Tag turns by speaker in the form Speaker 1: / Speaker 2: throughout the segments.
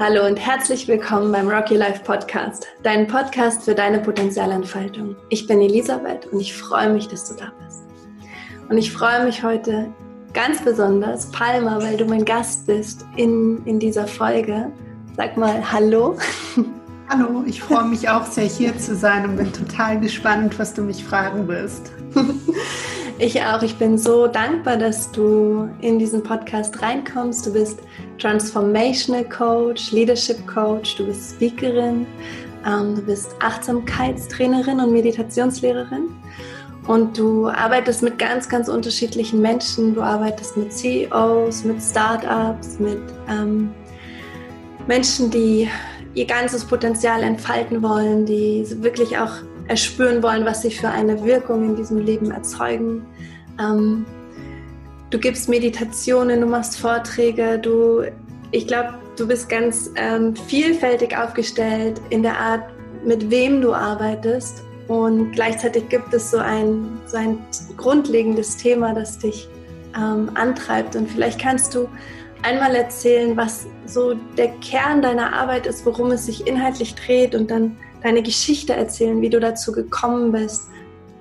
Speaker 1: Hallo und herzlich willkommen beim Rocky Life Podcast, dein Podcast für deine Potenzialentfaltung. Ich bin Elisabeth und ich freue mich, dass du da bist. Und ich freue mich heute ganz besonders, Palma, weil du mein Gast bist in, in dieser Folge. Sag mal Hallo.
Speaker 2: Hallo, ich freue mich auch sehr hier zu sein und bin total gespannt, was du mich fragen wirst.
Speaker 1: Ich auch. Ich bin so dankbar, dass du in diesen Podcast reinkommst. Du bist Transformational Coach, Leadership Coach, du bist Speakerin, ähm, du bist Achtsamkeitstrainerin und Meditationslehrerin. Und du arbeitest mit ganz, ganz unterschiedlichen Menschen. Du arbeitest mit CEOs, mit Startups, mit ähm, Menschen, die ihr ganzes Potenzial entfalten wollen, die wirklich auch erspüren wollen, was sie für eine Wirkung in diesem Leben erzeugen. Ähm, du gibst Meditationen, du machst Vorträge, du, ich glaube, du bist ganz ähm, vielfältig aufgestellt in der Art, mit wem du arbeitest. Und gleichzeitig gibt es so ein, so ein grundlegendes Thema, das dich ähm, antreibt. Und vielleicht kannst du einmal erzählen, was so der Kern deiner Arbeit ist, worum es sich inhaltlich dreht und dann deine Geschichte erzählen, wie du dazu gekommen bist,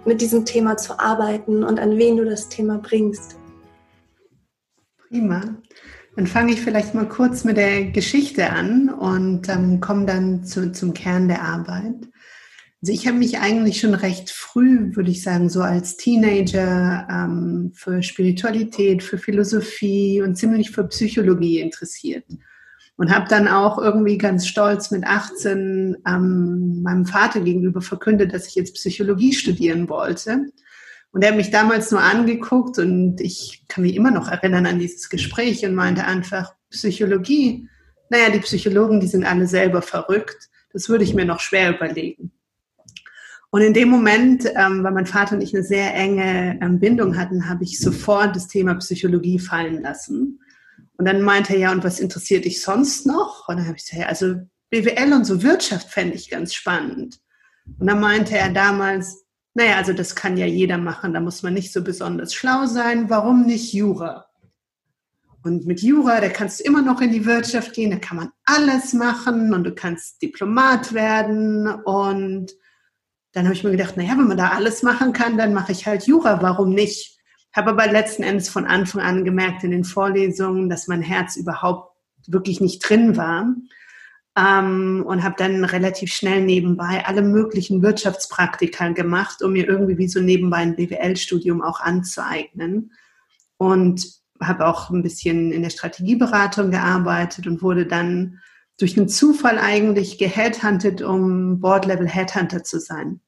Speaker 1: mit diesem Thema zu arbeiten und an wen du das Thema bringst.
Speaker 2: Prima. Dann fange ich vielleicht mal kurz mit der Geschichte an und ähm, komme dann zu, zum Kern der Arbeit. Also ich habe mich eigentlich schon recht früh, würde ich sagen, so als Teenager ähm, für Spiritualität, für Philosophie und ziemlich für Psychologie interessiert. Und habe dann auch irgendwie ganz stolz mit 18 ähm, meinem Vater gegenüber verkündet, dass ich jetzt Psychologie studieren wollte. Und er hat mich damals nur angeguckt und ich kann mich immer noch erinnern an dieses Gespräch und meinte einfach, Psychologie, naja, die Psychologen, die sind alle selber verrückt. Das würde ich mir noch schwer überlegen. Und in dem Moment, ähm, weil mein Vater und ich eine sehr enge ähm, Bindung hatten, habe ich sofort das Thema Psychologie fallen lassen und dann meinte er, ja, und was interessiert dich sonst noch? Und dann habe ich gesagt, ja, also BWL und so Wirtschaft fände ich ganz spannend. Und dann meinte er damals, naja, also das kann ja jeder machen, da muss man nicht so besonders schlau sein, warum nicht Jura? Und mit Jura, da kannst du immer noch in die Wirtschaft gehen, da kann man alles machen und du kannst Diplomat werden. Und dann habe ich mir gedacht, naja, wenn man da alles machen kann, dann mache ich halt Jura, warum nicht? Habe aber letzten Endes von Anfang an gemerkt in den Vorlesungen, dass mein Herz überhaupt wirklich nicht drin war. Ähm, und habe dann relativ schnell nebenbei alle möglichen Wirtschaftspraktika gemacht, um mir irgendwie wie so nebenbei ein BWL-Studium auch anzueignen. Und habe auch ein bisschen in der Strategieberatung gearbeitet und wurde dann durch einen Zufall eigentlich geheadhuntet, um Board-Level Headhunter zu sein.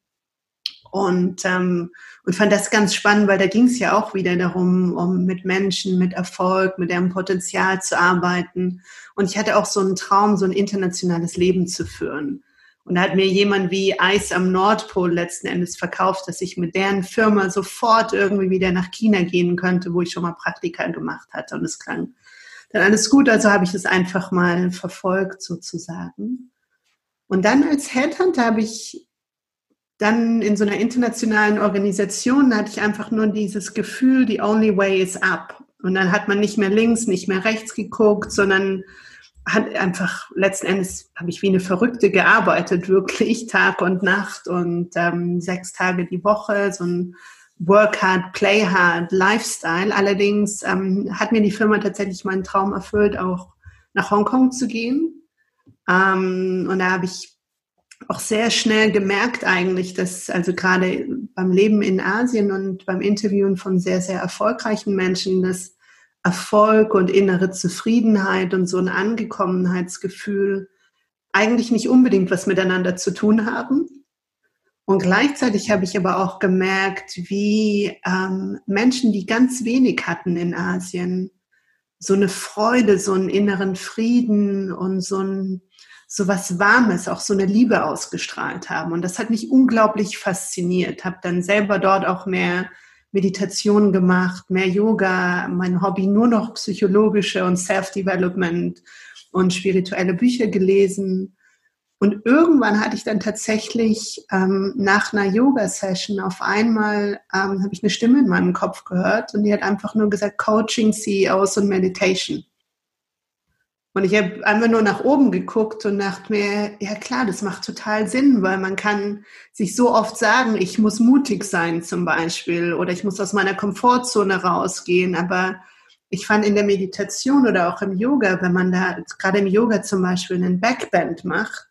Speaker 2: Und, ähm, und fand das ganz spannend, weil da ging es ja auch wieder darum, um mit Menschen, mit Erfolg, mit deren Potenzial zu arbeiten. Und ich hatte auch so einen Traum, so ein internationales Leben zu führen. Und da hat mir jemand wie Eis am Nordpol letzten Endes verkauft, dass ich mit deren Firma sofort irgendwie wieder nach China gehen könnte, wo ich schon mal Praktika gemacht hatte. Und es klang dann alles gut, also habe ich es einfach mal verfolgt sozusagen. Und dann als Headhunter habe ich dann in so einer internationalen Organisation hatte ich einfach nur dieses Gefühl, the only way is up. Und dann hat man nicht mehr links, nicht mehr rechts geguckt, sondern hat einfach letzten Endes habe ich wie eine Verrückte gearbeitet, wirklich Tag und Nacht und ähm, sechs Tage die Woche, so ein Work hard, play hard Lifestyle. Allerdings ähm, hat mir die Firma tatsächlich meinen Traum erfüllt, auch nach Hongkong zu gehen. Ähm, und da habe ich auch sehr schnell gemerkt eigentlich, dass also gerade beim Leben in Asien und beim Interviewen von sehr, sehr erfolgreichen Menschen, dass Erfolg und innere Zufriedenheit und so ein Angekommenheitsgefühl eigentlich nicht unbedingt was miteinander zu tun haben. Und gleichzeitig habe ich aber auch gemerkt, wie ähm, Menschen, die ganz wenig hatten in Asien, so eine Freude, so einen inneren Frieden und so ein so was Warmes, auch so eine Liebe ausgestrahlt haben. Und das hat mich unglaublich fasziniert. Habe dann selber dort auch mehr Meditation gemacht, mehr Yoga, mein Hobby nur noch psychologische und Self-Development und spirituelle Bücher gelesen. Und irgendwann hatte ich dann tatsächlich ähm, nach einer Yoga-Session auf einmal ähm, habe ich eine Stimme in meinem Kopf gehört und die hat einfach nur gesagt Coaching, CEOs und Meditation. Und ich habe einfach nur nach oben geguckt und dachte mir, ja klar, das macht total Sinn, weil man kann sich so oft sagen, ich muss mutig sein zum Beispiel oder ich muss aus meiner Komfortzone rausgehen. Aber ich fand in der Meditation oder auch im Yoga, wenn man da gerade im Yoga zum Beispiel einen Backbend macht,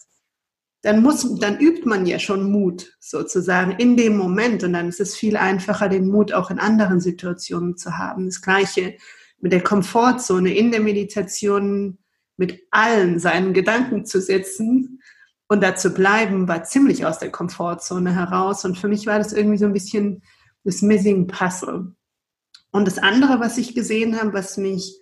Speaker 2: dann muss, dann übt man ja schon Mut sozusagen in dem Moment und dann ist es viel einfacher, den Mut auch in anderen Situationen zu haben. Das Gleiche mit der Komfortzone in der Meditation mit allen seinen Gedanken zu sitzen und da zu bleiben, war ziemlich aus der Komfortzone heraus. Und für mich war das irgendwie so ein bisschen das Missing Puzzle. Und das andere, was ich gesehen habe, was mich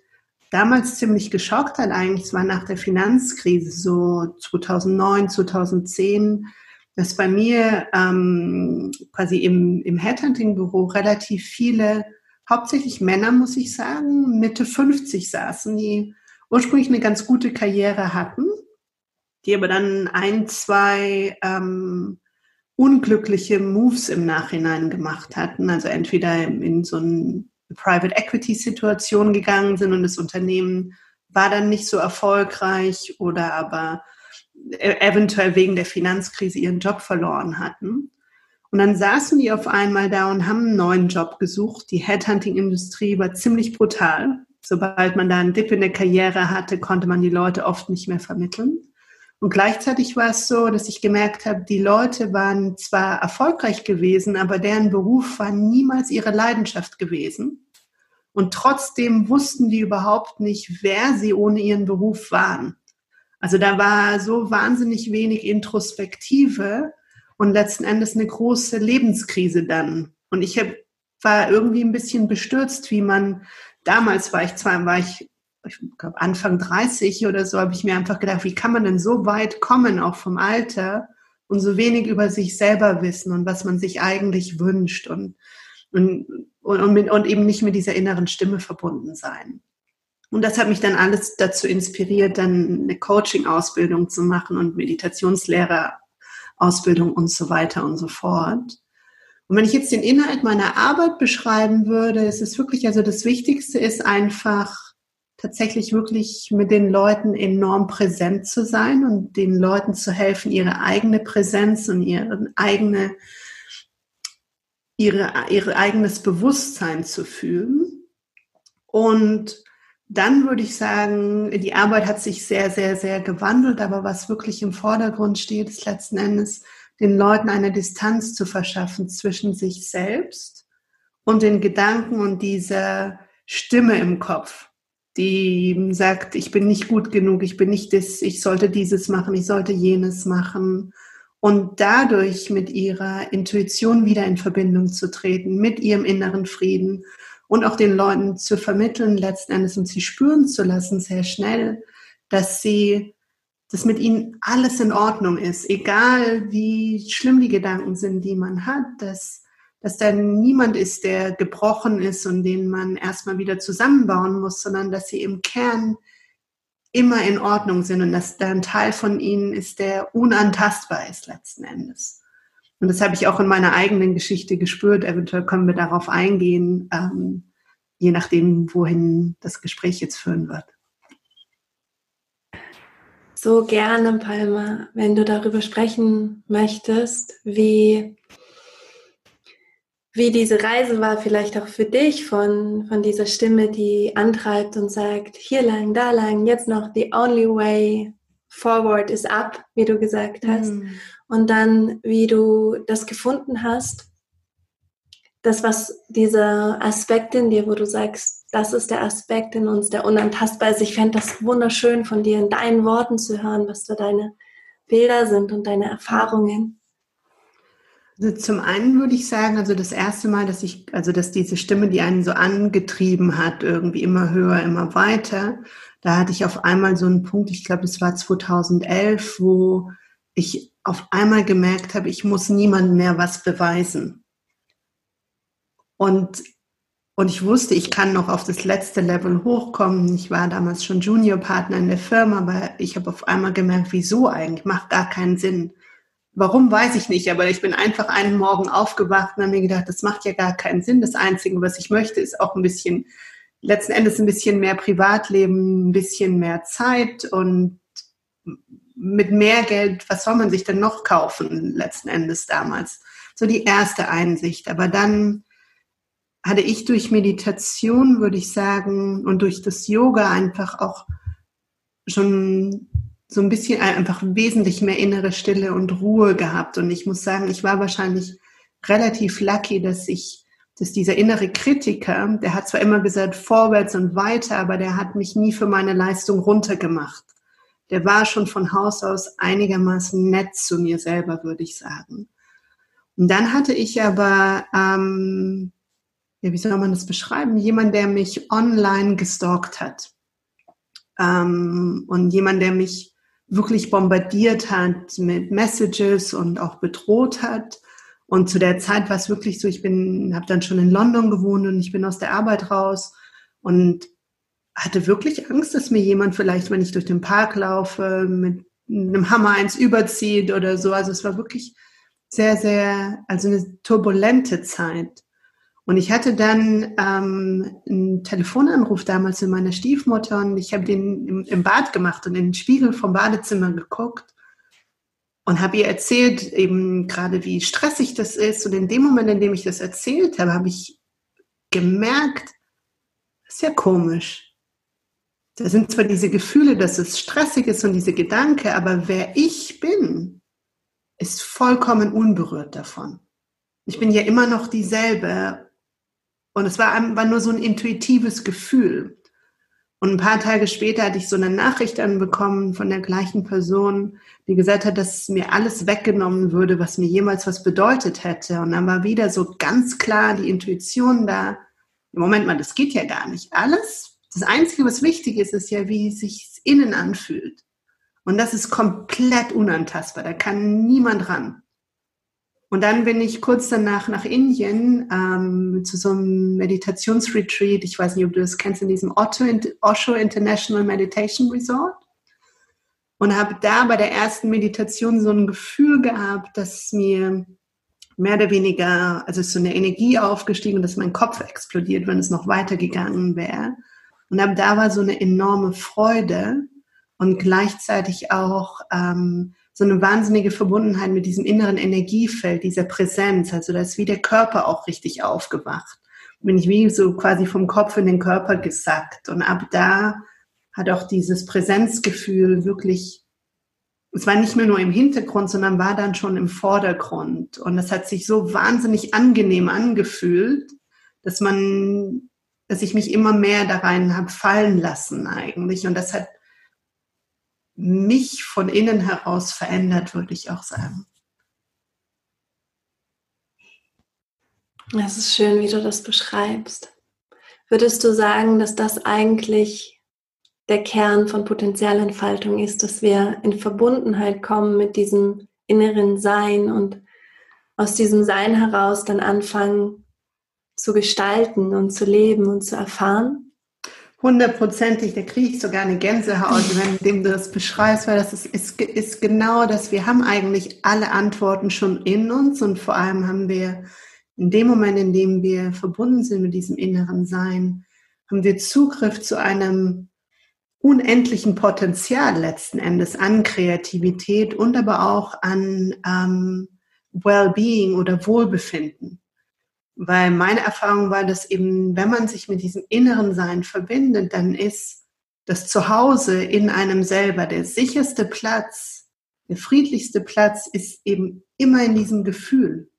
Speaker 2: damals ziemlich geschockt hat, eigentlich, war nach der Finanzkrise, so 2009, 2010, dass bei mir ähm, quasi im, im Headhunting-Büro relativ viele, hauptsächlich Männer, muss ich sagen, Mitte 50 saßen, die ursprünglich eine ganz gute Karriere hatten, die aber dann ein, zwei ähm, unglückliche Moves im Nachhinein gemacht hatten. Also entweder in so eine Private Equity Situation gegangen sind und das Unternehmen war dann nicht so erfolgreich oder aber e-, eventuell wegen der Finanzkrise ihren Job verloren hatten. Und dann saßen die auf einmal da und haben einen neuen Job gesucht. Die Headhunting-Industrie war ziemlich brutal sobald man da einen Dip in der Karriere hatte, konnte man die Leute oft nicht mehr vermitteln. Und gleichzeitig war es so, dass ich gemerkt habe, die Leute waren zwar erfolgreich gewesen, aber deren Beruf war niemals ihre Leidenschaft gewesen. Und trotzdem wussten die überhaupt nicht, wer sie ohne ihren Beruf waren. Also da war so wahnsinnig wenig Introspektive und letzten Endes eine große Lebenskrise dann. Und ich war irgendwie ein bisschen bestürzt, wie man damals war ich zwar, war ich, ich glaube Anfang 30 oder so, habe ich mir einfach gedacht, wie kann man denn so weit kommen, auch vom Alter, und so wenig über sich selber wissen und was man sich eigentlich wünscht und, und, und, mit, und eben nicht mit dieser inneren Stimme verbunden sein. Und das hat mich dann alles dazu inspiriert, dann eine Coaching-Ausbildung zu machen und Meditationslehrer-Ausbildung und so weiter und so fort. Und wenn ich jetzt den Inhalt meiner Arbeit beschreiben würde, ist es wirklich, also das Wichtigste ist einfach tatsächlich wirklich mit den Leuten enorm präsent zu sein und den Leuten zu helfen, ihre eigene Präsenz und ihre eigene, ihre, ihr eigenes Bewusstsein zu fühlen. Und dann würde ich sagen, die Arbeit hat sich sehr, sehr, sehr gewandelt, aber was wirklich im Vordergrund steht, ist letzten Endes den Leuten eine Distanz zu verschaffen zwischen sich selbst und den Gedanken und dieser Stimme im Kopf, die sagt, ich bin nicht gut genug, ich bin nicht das, ich sollte dieses machen, ich sollte jenes machen. Und dadurch mit ihrer Intuition wieder in Verbindung zu treten, mit ihrem inneren Frieden und auch den Leuten zu vermitteln, letzten Endes und sie spüren zu lassen, sehr schnell, dass sie dass mit ihnen alles in Ordnung ist, egal wie schlimm die Gedanken sind, die man hat, dass, dass da niemand ist, der gebrochen ist und den man erstmal wieder zusammenbauen muss, sondern dass sie im Kern immer in Ordnung sind und dass da ein Teil von ihnen ist, der unantastbar ist letzten Endes. Und das habe ich auch in meiner eigenen Geschichte gespürt. Eventuell können wir darauf eingehen, ähm, je nachdem, wohin das Gespräch jetzt führen wird
Speaker 1: so gerne, Palma, wenn du darüber sprechen möchtest, wie, wie diese Reise war, vielleicht auch für dich von, von dieser Stimme, die antreibt und sagt, hier lang, da lang, jetzt noch, the only way forward is up, wie du gesagt hast. Mhm. Und dann, wie du das gefunden hast, das, was dieser Aspekt in dir, wo du sagst, das ist der Aspekt in uns, der unantastbar ist. Ich fände das wunderschön von dir in deinen Worten zu hören, was da deine Bilder sind und deine Erfahrungen.
Speaker 2: Also zum einen würde ich sagen, also das erste Mal, dass ich, also dass diese Stimme, die einen so angetrieben hat, irgendwie immer höher, immer weiter, da hatte ich auf einmal so einen Punkt, ich glaube, das war 2011, wo ich auf einmal gemerkt habe, ich muss niemandem mehr was beweisen. Und und ich wusste, ich kann noch auf das letzte Level hochkommen. Ich war damals schon Juniorpartner in der Firma, aber ich habe auf einmal gemerkt, wieso eigentlich? Macht gar keinen Sinn. Warum weiß ich nicht, aber ich bin einfach einen Morgen aufgewacht und habe mir gedacht, das macht ja gar keinen Sinn. Das Einzige, was ich möchte, ist auch ein bisschen letzten Endes ein bisschen mehr Privatleben, ein bisschen mehr Zeit und mit mehr Geld, was soll man sich denn noch kaufen, letzten Endes damals? So die erste Einsicht. Aber dann hatte ich durch Meditation, würde ich sagen, und durch das Yoga einfach auch schon so ein bisschen einfach wesentlich mehr innere Stille und Ruhe gehabt. Und ich muss sagen, ich war wahrscheinlich relativ lucky, dass ich, dass dieser innere Kritiker, der hat zwar immer gesagt, vorwärts und weiter, aber der hat mich nie für meine Leistung runtergemacht. Der war schon von Haus aus einigermaßen nett zu mir selber, würde ich sagen. Und dann hatte ich aber, ähm, ja, wie soll man das beschreiben? Jemand, der mich online gestalkt hat. Ähm, und jemand, der mich wirklich bombardiert hat mit Messages und auch bedroht hat. Und zu der Zeit war es wirklich so, ich bin, habe dann schon in London gewohnt und ich bin aus der Arbeit raus und hatte wirklich Angst, dass mir jemand vielleicht, wenn ich durch den Park laufe, mit einem Hammer eins überzieht oder so. Also es war wirklich sehr, sehr, also eine turbulente Zeit. Und ich hatte dann ähm, einen Telefonanruf damals mit meiner Stiefmutter und ich habe den im, im, Bad gemacht und in den Spiegel vom Badezimmer geguckt und habe ihr erzählt, eben gerade wie stressig das ist. Und in dem Moment, in dem ich das erzählt habe, habe ich gemerkt, das ist ja komisch. Da sind zwar diese Gefühle, dass es stressig ist und diese Gedanke, aber wer ich bin, ist vollkommen unberührt davon. Ich bin ja immer noch dieselbe und es war, war nur so ein intuitives Gefühl. Und ein paar Tage später hatte ich so eine Nachricht anbekommen von der gleichen Person, die gesagt hat, dass mir alles weggenommen würde, was mir jemals was bedeutet hätte. Und dann war wieder so ganz klar die Intuition da. Moment mal, das geht ja gar nicht. Alles, das Einzige, was wichtig ist, ist ja, wie es sich innen anfühlt. Und das ist komplett unantastbar. Da kann niemand ran. Und dann bin ich kurz danach nach Indien ähm, zu so einem Meditationsretreat. Ich weiß nicht, ob du das kennst, in diesem Osho International Meditation Resort. Und habe da bei der ersten Meditation so ein Gefühl gehabt, dass mir mehr oder weniger, also ist so eine Energie aufgestiegen, dass mein Kopf explodiert, wenn es noch weitergegangen wäre. Und ab da war so eine enorme Freude und gleichzeitig auch ähm, so eine wahnsinnige Verbundenheit mit diesem inneren Energiefeld, dieser Präsenz. Also da ist wie der Körper auch richtig aufgewacht. Bin ich wie so quasi vom Kopf in den Körper gesackt. Und ab da hat auch dieses Präsenzgefühl wirklich, es war nicht mehr nur im Hintergrund, sondern war dann schon im Vordergrund. Und das hat sich so wahnsinnig angenehm angefühlt, dass man, dass ich mich immer mehr da rein habe fallen lassen eigentlich. Und das hat mich von innen heraus verändert, würde ich auch sagen.
Speaker 1: Das ist schön, wie du das beschreibst. Würdest du sagen, dass das eigentlich der Kern von Potenzialentfaltung ist, dass wir in Verbundenheit kommen mit diesem inneren Sein und aus diesem Sein heraus dann anfangen zu gestalten und zu leben und zu erfahren?
Speaker 2: Hundertprozentig, da kriege ich sogar eine Gänsehaut, wenn du das beschreibst, weil das ist, ist, ist genau das, wir haben eigentlich alle Antworten schon in uns und vor allem haben wir in dem Moment, in dem wir verbunden sind mit diesem inneren Sein, haben wir Zugriff zu einem unendlichen Potenzial letzten Endes an Kreativität und aber auch an ähm, Well-being oder Wohlbefinden. Weil meine Erfahrung war, dass eben, wenn man sich mit diesem inneren Sein verbindet, dann ist das Zuhause in einem selber der sicherste Platz, der friedlichste Platz ist eben immer in diesem Gefühl.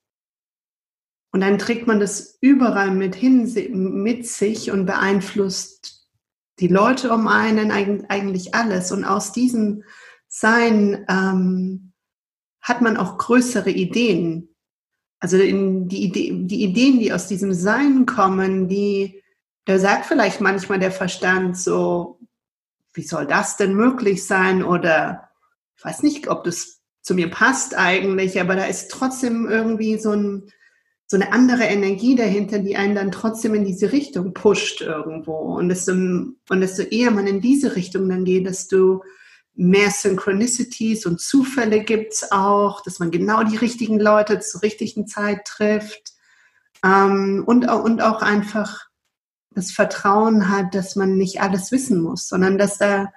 Speaker 2: Und dann trägt man das überall mit hin, mit sich und beeinflusst die Leute um einen, eigentlich alles. Und aus diesem Sein ähm, hat man auch größere Ideen, also in die, Idee, die Ideen, die aus diesem Sein kommen, die, da sagt vielleicht manchmal der Verstand so, wie soll das denn möglich sein? Oder ich weiß nicht, ob das zu mir passt eigentlich, aber da ist trotzdem irgendwie so, ein, so eine andere Energie dahinter, die einen dann trotzdem in diese Richtung pusht irgendwo. Und desto, und desto eher man in diese Richtung dann geht, desto mehr Synchronicities und Zufälle gibt es auch, dass man genau die richtigen Leute zur richtigen Zeit trifft ähm, und, und auch einfach das Vertrauen hat, dass man nicht alles wissen muss, sondern dass da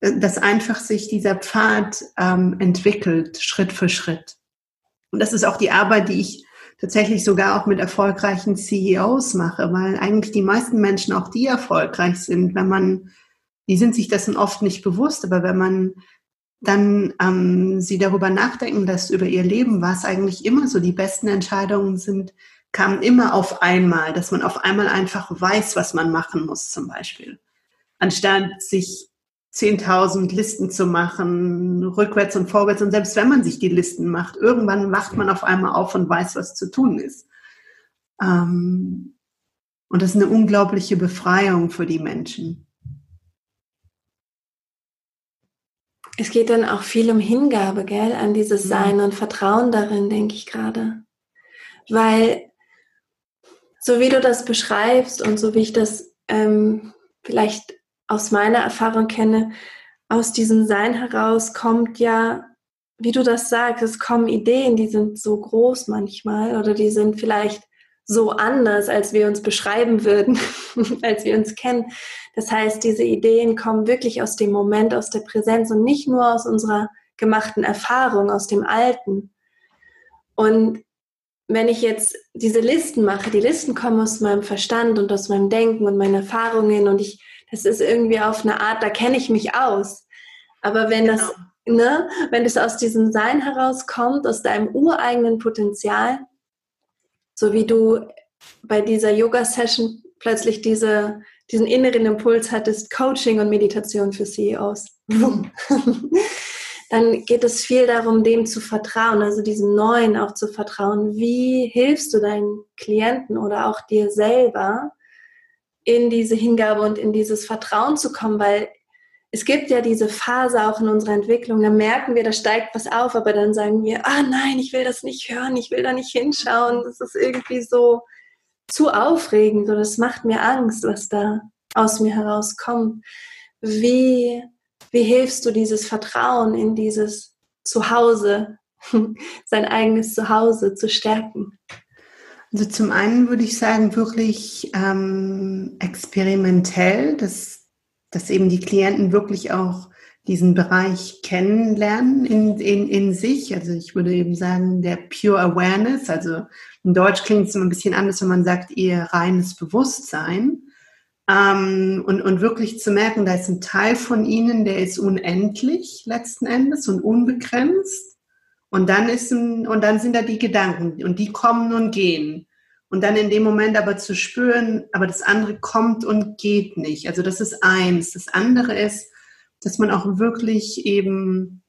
Speaker 2: dass einfach sich dieser Pfad ähm, entwickelt, Schritt für Schritt. Und das ist auch die Arbeit, die ich tatsächlich sogar auch mit erfolgreichen CEOs mache, weil eigentlich die meisten Menschen, auch die erfolgreich sind, wenn man, die sind sich dessen oft nicht bewusst, aber wenn man dann ähm, sie darüber nachdenken lässt, über ihr Leben, was eigentlich immer so die besten Entscheidungen sind, kamen immer auf einmal, dass man auf einmal einfach weiß, was man machen muss, zum Beispiel. Anstatt sich 10.000 Listen zu machen, rückwärts und vorwärts. Und selbst wenn man sich die Listen macht, irgendwann wacht man auf einmal auf und weiß, was zu tun ist. Ähm, und das ist eine unglaubliche Befreiung für die Menschen.
Speaker 1: Es geht dann auch viel um Hingabe, gell, an dieses Sein und Vertrauen darin, denke ich gerade. Weil, so wie du das beschreibst und so wie ich das ähm, vielleicht aus meiner Erfahrung kenne, aus diesem Sein heraus kommt ja, wie du das sagst, es kommen Ideen, die sind so groß manchmal oder die sind vielleicht so anders, als wir uns beschreiben würden, als wir uns kennen. Das heißt, diese Ideen kommen wirklich aus dem Moment, aus der Präsenz und nicht nur aus unserer gemachten Erfahrung, aus dem Alten. Und wenn ich jetzt diese Listen mache, die Listen kommen aus meinem Verstand und aus meinem Denken und meinen Erfahrungen und ich das ist irgendwie auf eine Art, da kenne ich mich aus. Aber wenn genau. das, ne, wenn das aus diesem Sein herauskommt, aus deinem ureigenen Potenzial, so wie du bei dieser Yoga-Session plötzlich diese, diesen inneren Impuls hattest, Coaching und Meditation für CEOs. Dann geht es viel darum, dem zu vertrauen, also diesem Neuen auch zu vertrauen. Wie hilfst du deinen Klienten oder auch dir selber, in diese Hingabe und in dieses Vertrauen zu kommen, weil es gibt ja diese Phase auch in unserer Entwicklung, da merken wir, da steigt was auf, aber dann sagen wir, ah nein, ich will das nicht hören, ich will da nicht hinschauen, das ist irgendwie so zu aufregend oder das macht mir Angst, was da aus mir herauskommt. Wie, wie hilfst du dieses Vertrauen in dieses Zuhause, sein eigenes Zuhause zu stärken?
Speaker 2: Also zum einen würde ich sagen, wirklich ähm, experimentell, dass, dass eben die Klienten wirklich auch diesen Bereich kennenlernen in, in, in sich. Also ich würde eben sagen, der Pure Awareness, also in Deutsch klingt es immer ein bisschen anders, wenn man sagt, ihr reines Bewusstsein. Ähm, und, und wirklich zu merken, da ist ein Teil von ihnen, der ist unendlich letzten Endes und unbegrenzt. Und dann ist ein, und dann sind da die Gedanken und die kommen und gehen. Und dann in dem Moment aber zu spüren, aber das andere kommt und geht nicht. Also das ist eins. Das andere ist, dass man auch wirklich eben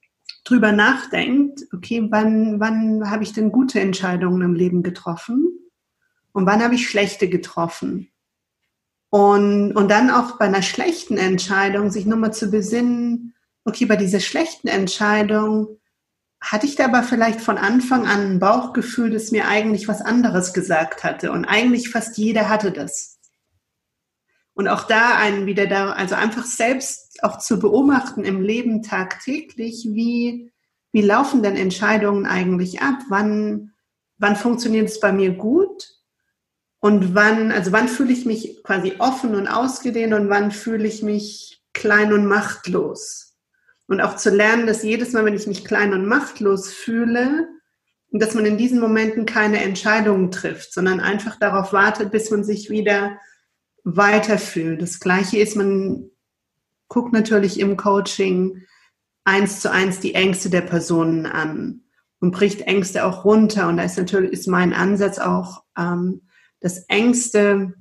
Speaker 2: drüber nachdenkt, okay, wann, wann habe ich denn gute Entscheidungen im Leben getroffen? Und wann habe ich schlechte getroffen? Und, und dann auch bei einer schlechten Entscheidung sich nochmal zu besinnen, okay, bei dieser schlechten Entscheidung, hatte ich da aber vielleicht von Anfang an ein Bauchgefühl, das mir eigentlich was anderes gesagt hatte. Und eigentlich fast jeder hatte das. Und auch da einen wieder da, also einfach selbst auch zu beobachten im Leben tagtäglich, wie, wie laufen denn Entscheidungen eigentlich ab? Wann, wann funktioniert es bei mir gut? Und wann, also wann fühle ich mich quasi offen und ausgedehnt und wann fühle ich mich klein und machtlos? Und auch zu lernen, dass jedes Mal, wenn ich mich klein und machtlos fühle, dass man in diesen Momenten keine Entscheidungen trifft, sondern einfach darauf wartet, bis man sich wieder weiterfühlt. Das Gleiche ist, man guckt natürlich im Coaching eins zu eins die Ängste der Personen an und bricht Ängste auch runter. Und da ist natürlich ist mein Ansatz auch, ähm, dass Ängste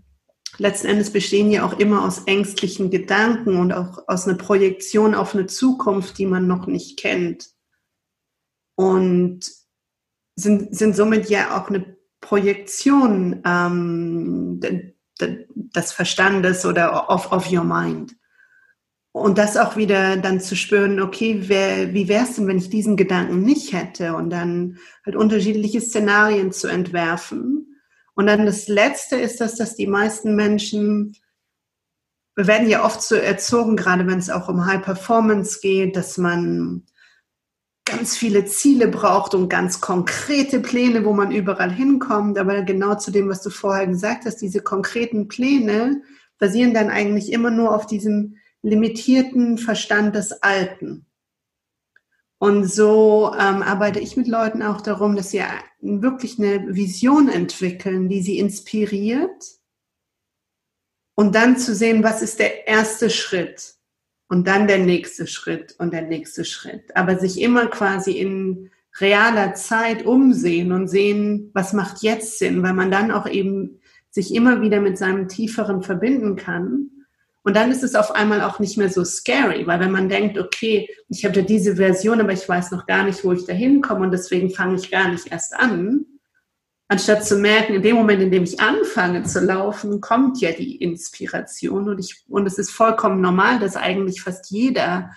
Speaker 2: letzten Endes bestehen ja auch immer aus ängstlichen Gedanken und auch aus einer Projektion auf eine Zukunft, die man noch nicht kennt. Und sind, sind somit ja auch eine Projektion ähm, des Verstandes oder of, of your mind. Und das auch wieder dann zu spüren, okay, wer, wie wäre es denn, wenn ich diesen Gedanken nicht hätte? Und dann halt unterschiedliche Szenarien zu entwerfen und dann das Letzte ist das, dass die meisten Menschen, wir werden ja oft so erzogen, gerade wenn es auch um High Performance geht, dass man ganz viele Ziele braucht und ganz konkrete Pläne, wo man überall hinkommt. Aber genau zu dem, was du vorher gesagt hast, diese konkreten Pläne basieren dann eigentlich immer nur auf diesem limitierten Verstand des Alten. Und so ähm, arbeite ich mit Leuten auch darum, dass sie wirklich eine Vision entwickeln, die sie inspiriert. Und dann zu sehen, was ist der erste Schritt und dann der nächste Schritt und der nächste Schritt. Aber sich immer quasi in realer Zeit umsehen und sehen, was macht jetzt Sinn, weil man dann auch eben sich immer wieder mit seinem Tieferen verbinden kann und dann ist es auf einmal auch nicht mehr so scary, weil wenn man denkt, okay, ich habe ja diese Version, aber ich weiß noch gar nicht, wo ich da hinkomme und deswegen fange ich gar nicht erst an, anstatt zu merken, in dem Moment, in dem ich anfange zu laufen, kommt ja die Inspiration und ich, und es ist vollkommen normal, dass eigentlich fast jeder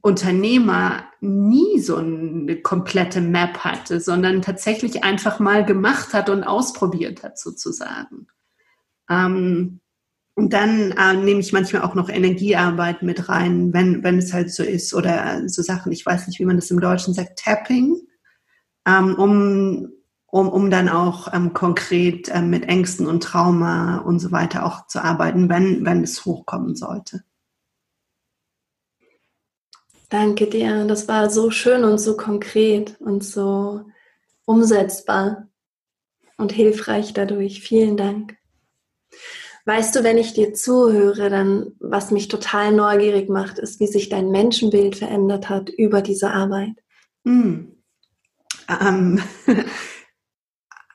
Speaker 2: Unternehmer nie so eine komplette Map hatte, sondern tatsächlich einfach mal gemacht hat und ausprobiert hat, sozusagen. Ähm, und dann äh, nehme ich manchmal auch noch Energiearbeit mit rein, wenn, wenn es halt so ist. Oder so Sachen, ich weiß nicht, wie man das im Deutschen sagt, Tapping, ähm, um, um, um dann auch ähm, konkret ähm, mit Ängsten und Trauma und so weiter auch zu arbeiten, wenn, wenn es hochkommen sollte.
Speaker 1: Danke dir. Das war so schön und so konkret und so umsetzbar und hilfreich dadurch. Vielen Dank. Weißt du, wenn ich dir zuhöre, dann was mich total neugierig macht, ist, wie sich dein Menschenbild verändert hat über diese Arbeit. Mm.
Speaker 2: Ähm,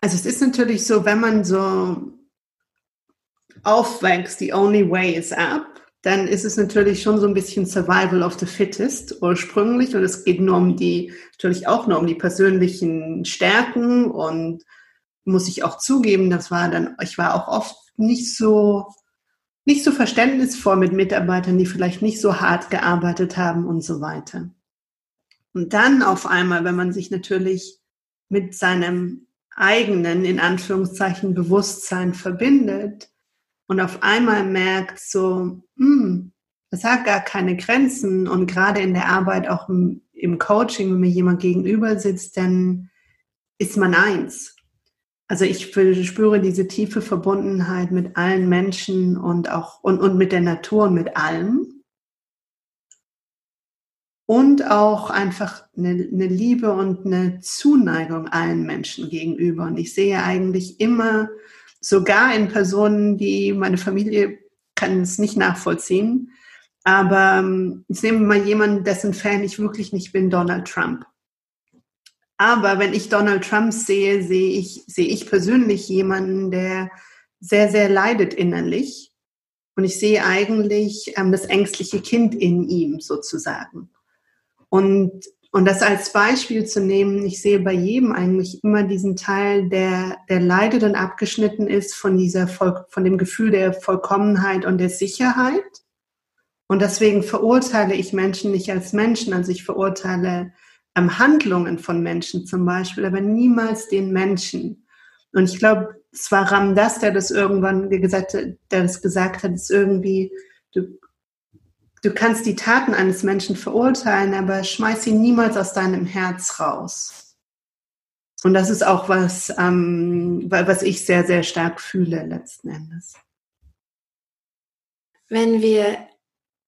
Speaker 2: also es ist natürlich so, wenn man so aufwächst, the only way is up, dann ist es natürlich schon so ein bisschen Survival of the Fittest ursprünglich und es geht nur um die, natürlich auch nur um die persönlichen Stärken und muss ich auch zugeben, das war dann, ich war auch oft nicht so, nicht so verständnisvoll mit Mitarbeitern, die vielleicht nicht so hart gearbeitet haben und so weiter. Und dann auf einmal, wenn man sich natürlich mit seinem eigenen, in Anführungszeichen, Bewusstsein verbindet und auf einmal merkt so, hm, das hat gar keine Grenzen und gerade in der Arbeit, auch im, im Coaching, wenn mir jemand gegenüber sitzt, dann ist man eins. Also ich spüre diese tiefe Verbundenheit mit allen Menschen und auch und, und mit der Natur und mit allem. Und auch einfach eine, eine Liebe und eine Zuneigung allen Menschen gegenüber. Und ich sehe eigentlich immer, sogar in Personen, die meine Familie kann es nicht nachvollziehen, aber ähm, ich nehme mal jemanden, dessen Fan ich wirklich nicht bin, Donald Trump. Aber wenn ich Donald Trump sehe, sehe ich, sehe ich persönlich jemanden, der sehr, sehr leidet innerlich. Und ich sehe eigentlich ähm, das ängstliche Kind in ihm sozusagen. Und, und das als Beispiel zu nehmen, ich sehe bei jedem eigentlich immer diesen Teil, der, der leidet und abgeschnitten ist von dieser, von dem Gefühl der Vollkommenheit und der Sicherheit. Und deswegen verurteile ich Menschen nicht als Menschen, also ich verurteile ähm, Handlungen von Menschen zum Beispiel, aber niemals den Menschen. Und ich glaube, es war Ramdas, der das irgendwann gesagt, der das gesagt hat, ist irgendwie, du, du kannst die Taten eines Menschen verurteilen, aber schmeiß ihn niemals aus deinem Herz raus. Und das ist auch was, ähm, was ich sehr, sehr stark fühle letzten Endes.
Speaker 1: Wenn wir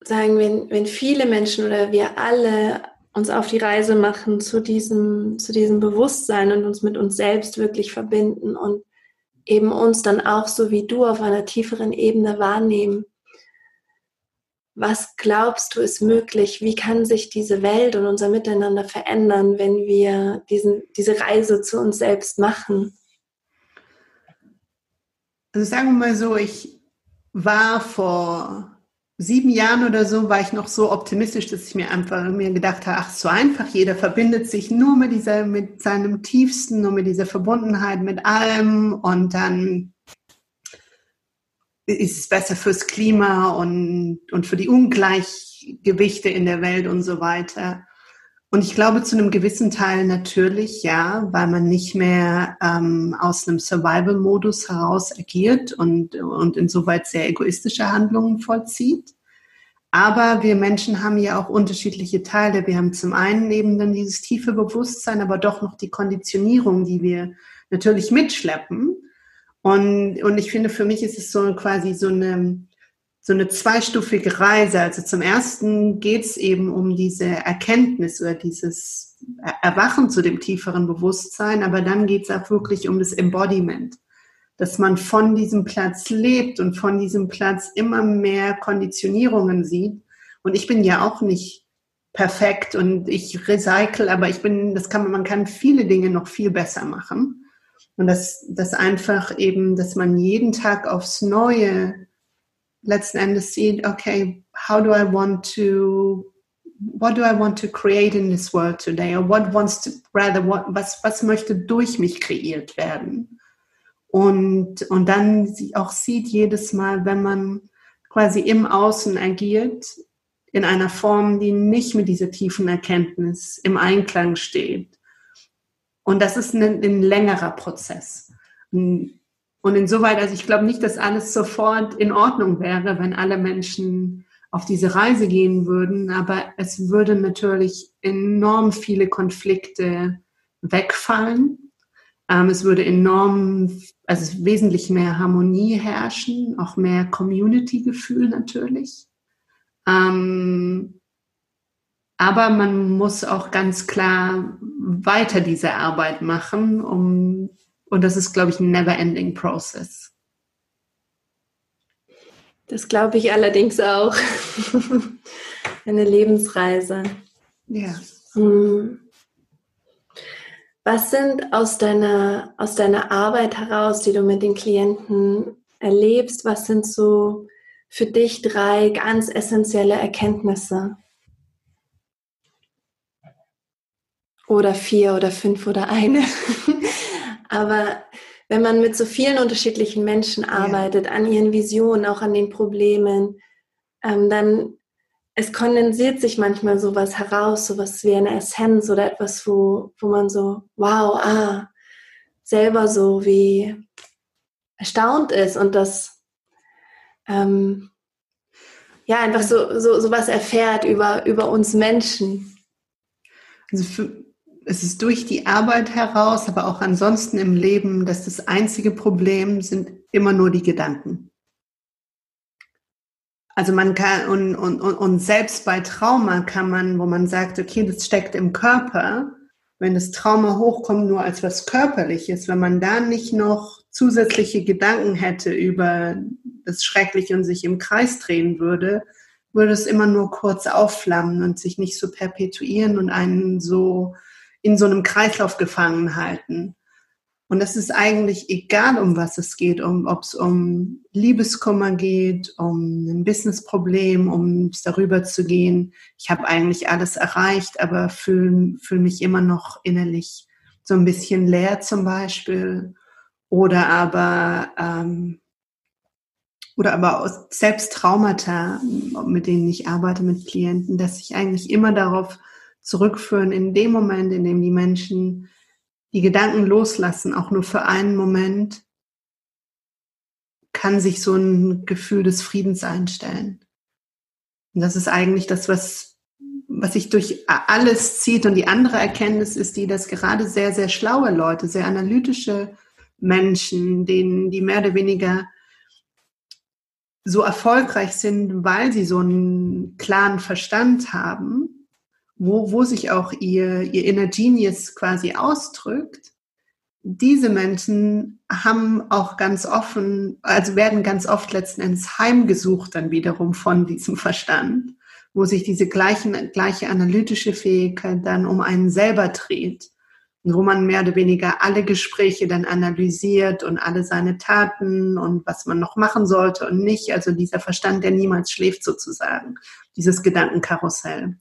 Speaker 1: sagen, wenn, wenn viele Menschen oder wir alle uns auf die Reise machen zu diesem, zu diesem Bewusstsein und uns mit uns selbst wirklich verbinden und eben uns dann auch so wie du auf einer tieferen Ebene wahrnehmen. Was glaubst du ist möglich? Wie kann sich diese Welt und unser Miteinander verändern, wenn wir diesen, diese Reise zu uns selbst machen?
Speaker 2: Also sagen wir mal so, ich war vor sieben Jahren oder so war ich noch so optimistisch, dass ich mir einfach mir gedacht habe, ach, so einfach, jeder verbindet sich nur mit dieser, mit seinem Tiefsten, nur mit dieser Verbundenheit mit allem und dann ist es besser fürs Klima und, und für die Ungleichgewichte in der Welt und so weiter. Und ich glaube zu einem gewissen Teil natürlich, ja, weil man nicht mehr ähm, aus einem Survival-Modus heraus agiert und, und insoweit sehr egoistische Handlungen vollzieht. Aber wir Menschen haben ja auch unterschiedliche Teile. Wir haben zum einen eben dann dieses tiefe Bewusstsein, aber doch noch die Konditionierung, die wir natürlich mitschleppen. Und, und ich finde, für mich ist es so quasi so eine, so eine zweistufige Reise. Also zum ersten geht es eben um diese Erkenntnis oder dieses Erwachen zu dem tieferen Bewusstsein, aber dann geht es auch wirklich um das Embodiment dass man von diesem Platz lebt und von diesem Platz immer mehr Konditionierungen sieht. Und ich bin ja auch nicht perfekt und ich recycle, aber ich bin, das kann man, man kann viele Dinge noch viel besser machen. Und das, das einfach eben, dass man jeden Tag aufs Neue letzten Endes sieht, okay, how do I want to, what do I want to create in this world today? Or what wants to, rather, what, was, was möchte durch mich kreiert werden? Und, und dann auch sieht jedes Mal, wenn man quasi im Außen agiert, in einer Form, die nicht mit dieser tiefen Erkenntnis im Einklang steht. Und das ist ein, ein längerer Prozess. Insoweit, also ich glaube nicht, dass alles sofort in Ordnung wäre, wenn alle Menschen auf diese Reise gehen würden, aber es würden natürlich enorm viele Konflikte wegfallen. Ähm, es würde enorm also wesentlich mehr Harmonie herrschen, auch mehr Community-Gefühl natürlich. Ähm, aber man muss auch ganz klar weiter diese Arbeit machen, um, und das ist, glaube ich, ein never-ending Process.
Speaker 1: Das glaube ich allerdings auch. Eine Lebensreise.
Speaker 2: Ja.
Speaker 1: Hm. Was sind aus deiner, aus deiner Arbeit heraus, die du mit den Klienten erlebst, was sind so für dich drei ganz essentielle Erkenntnisse? Oder vier oder fünf oder eine. Aber wenn man mit so vielen unterschiedlichen Menschen arbeitet, ja. an ihren Visionen, auch an den Problemen, ähm, dann es kondensiert sich manchmal sowas heraus, sowas wie eine Essenz oder etwas, wo, wo man so, wow, ah, selber so wie erstaunt ist und das ähm, ja einfach so, so, so was erfährt über, über uns Menschen.
Speaker 2: Also für, es ist durch die Arbeit heraus, aber auch ansonsten im Leben, dass das einzige Problem sind immer nur die Gedanken. Also man kann, und, und, und selbst bei Trauma kann man, wo man sagt, okay, das steckt im Körper, wenn das Trauma hochkommt nur als was Körperliches, wenn man da nicht noch zusätzliche Gedanken hätte über das Schreckliche und sich im Kreis drehen würde, würde es immer nur kurz aufflammen und sich nicht so perpetuieren und einen so in so einem Kreislauf gefangen halten. Und es ist eigentlich egal, um was es geht, um, ob es um Liebeskummer geht, um ein Businessproblem, um darüber zu gehen. Ich habe eigentlich alles erreicht, aber fühle fühl mich immer noch innerlich so ein bisschen leer zum Beispiel. Oder aber, ähm, oder aber selbst Traumata, mit denen ich arbeite mit Klienten, dass sich eigentlich immer darauf zurückführen, in dem Moment, in dem die Menschen die Gedanken loslassen, auch nur für einen Moment, kann sich so ein Gefühl des Friedens einstellen. Und das ist eigentlich das, was, was sich durch alles zieht. Und die andere Erkenntnis ist die, dass gerade sehr, sehr schlaue Leute, sehr analytische Menschen, denen die mehr oder weniger so erfolgreich sind, weil sie so einen klaren Verstand haben, wo, wo sich auch ihr, ihr Inner Genius quasi ausdrückt, diese Menschen haben auch ganz offen, also werden ganz oft letzten Endes heimgesucht dann wiederum von diesem Verstand, wo sich diese gleichen, gleiche analytische Fähigkeit dann um einen selber dreht. Wo man mehr oder weniger alle Gespräche dann analysiert und alle seine Taten und was man noch machen sollte und nicht. Also dieser Verstand, der niemals schläft sozusagen. Dieses Gedankenkarussell.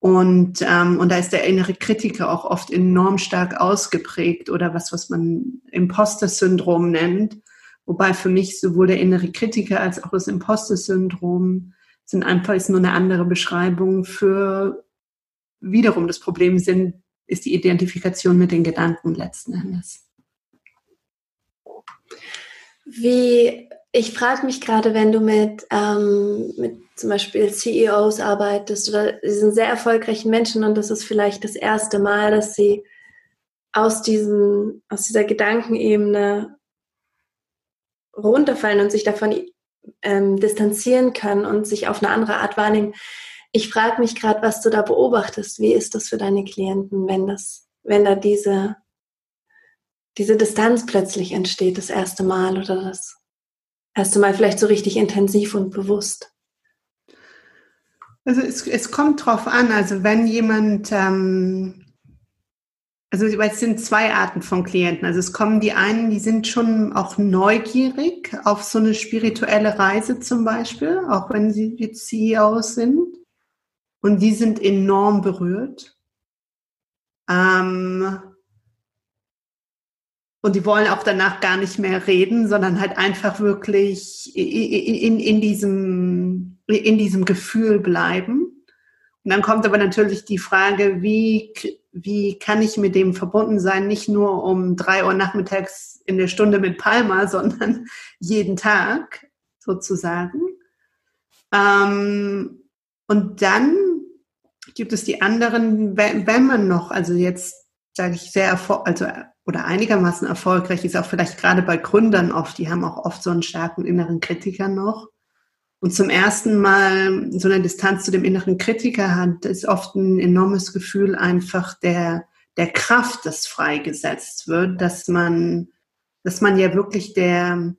Speaker 2: Und, ähm, und da ist der innere Kritiker auch oft enorm stark ausgeprägt oder was, was man Imposter-Syndrom nennt. Wobei für mich sowohl der innere Kritiker als auch das Imposter-Syndrom sind einfach ist nur eine andere Beschreibung für wiederum das Problem sind, ist die Identifikation mit den Gedanken letzten Endes.
Speaker 1: Wie ich frage mich gerade, wenn du mit, ähm, mit zum Beispiel CEOs arbeitest oder diesen sehr erfolgreichen Menschen und das ist vielleicht das erste Mal, dass sie aus, diesem, aus dieser Gedankenebene runterfallen und sich davon ähm, distanzieren können und sich auf eine andere Art wahrnehmen. Ich frage mich gerade, was du da beobachtest. Wie ist das für deine Klienten, wenn das, wenn da diese, diese Distanz plötzlich entsteht, das erste Mal oder das erste Mal vielleicht so richtig intensiv und bewusst?
Speaker 2: Also es, es kommt drauf an. Also wenn jemand ähm, also es sind zwei Arten von Klienten. Also es kommen die einen, die sind schon auch neugierig auf so eine spirituelle Reise zum Beispiel, auch wenn sie jetzt CEOs sind. Und die sind enorm berührt. Ähm, und die wollen auch danach gar nicht mehr reden, sondern halt einfach wirklich in, in, in, diesem, in diesem Gefühl bleiben. Und dann kommt aber natürlich die Frage, wie wie kann ich mit dem verbunden sein, nicht nur um drei Uhr nachmittags in der Stunde mit Palma, sondern jeden Tag sozusagen. Ähm, und dann gibt es die anderen, wenn man noch, also jetzt sage ich sehr, also oder einigermaßen erfolgreich ist, auch vielleicht gerade bei Gründern oft, die haben auch oft so einen starken inneren Kritiker noch und zum ersten Mal so eine Distanz zu dem inneren Kritiker hat, ist oft ein enormes Gefühl einfach der, der Kraft, das freigesetzt wird, dass man, dass man ja wirklich der,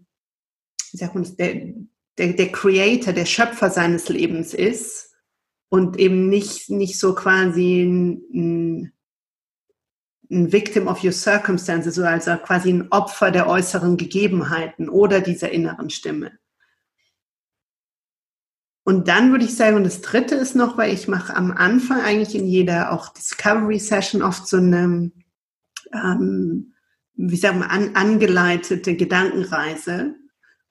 Speaker 2: wie sagt man das, der, der, der Creator, der Schöpfer seines Lebens ist und eben nicht, nicht so quasi ein, ein Victim of your circumstances, also quasi ein Opfer der äußeren Gegebenheiten oder dieser inneren Stimme. Und dann würde ich sagen, und das dritte ist noch, weil ich mache am Anfang eigentlich in jeder auch Discovery Session oft so eine, ähm, wie sagen wir, an, angeleitete Gedankenreise,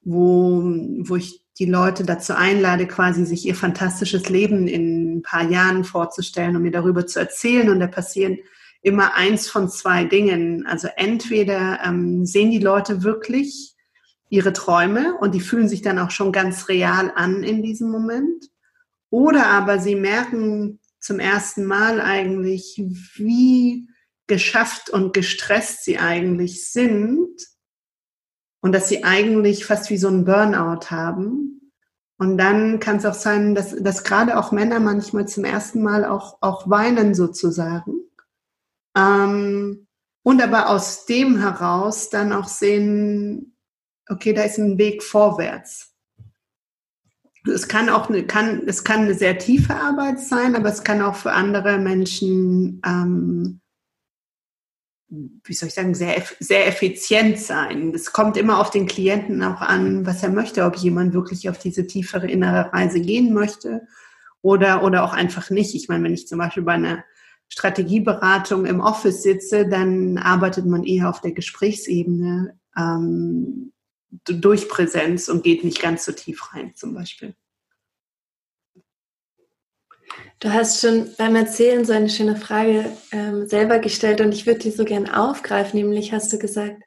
Speaker 2: wo, wo ich die Leute dazu einlade, quasi sich ihr fantastisches Leben in ein paar Jahren vorzustellen und mir darüber zu erzählen. Und da passieren immer eins von zwei Dingen. Also entweder ähm, sehen die Leute wirklich ihre Träume und die fühlen sich dann auch schon ganz real an in diesem Moment. Oder aber sie merken zum ersten Mal eigentlich, wie geschafft und gestresst sie eigentlich sind und dass sie eigentlich fast wie so ein Burnout haben. Und dann kann es auch sein, dass, dass gerade auch Männer manchmal zum ersten Mal auch, auch weinen sozusagen. Ähm, und aber aus dem heraus dann auch sehen, okay, da ist ein Weg vorwärts. Es kann auch eine, kann, es kann eine sehr tiefe Arbeit sein, aber es kann auch für andere Menschen, ähm, wie soll ich sagen, sehr, sehr effizient sein. Es kommt immer auf den Klienten auch an, was er möchte, ob jemand wirklich auf diese tiefere innere Reise gehen möchte oder, oder auch einfach nicht. Ich meine, wenn ich zum Beispiel bei einer Strategieberatung im Office sitze, dann arbeitet man eher auf der Gesprächsebene. Ähm, durch Präsenz und geht nicht ganz so tief rein zum Beispiel.
Speaker 1: Du hast schon beim Erzählen so eine schöne Frage ähm, selber gestellt und ich würde die so gern aufgreifen. Nämlich hast du gesagt,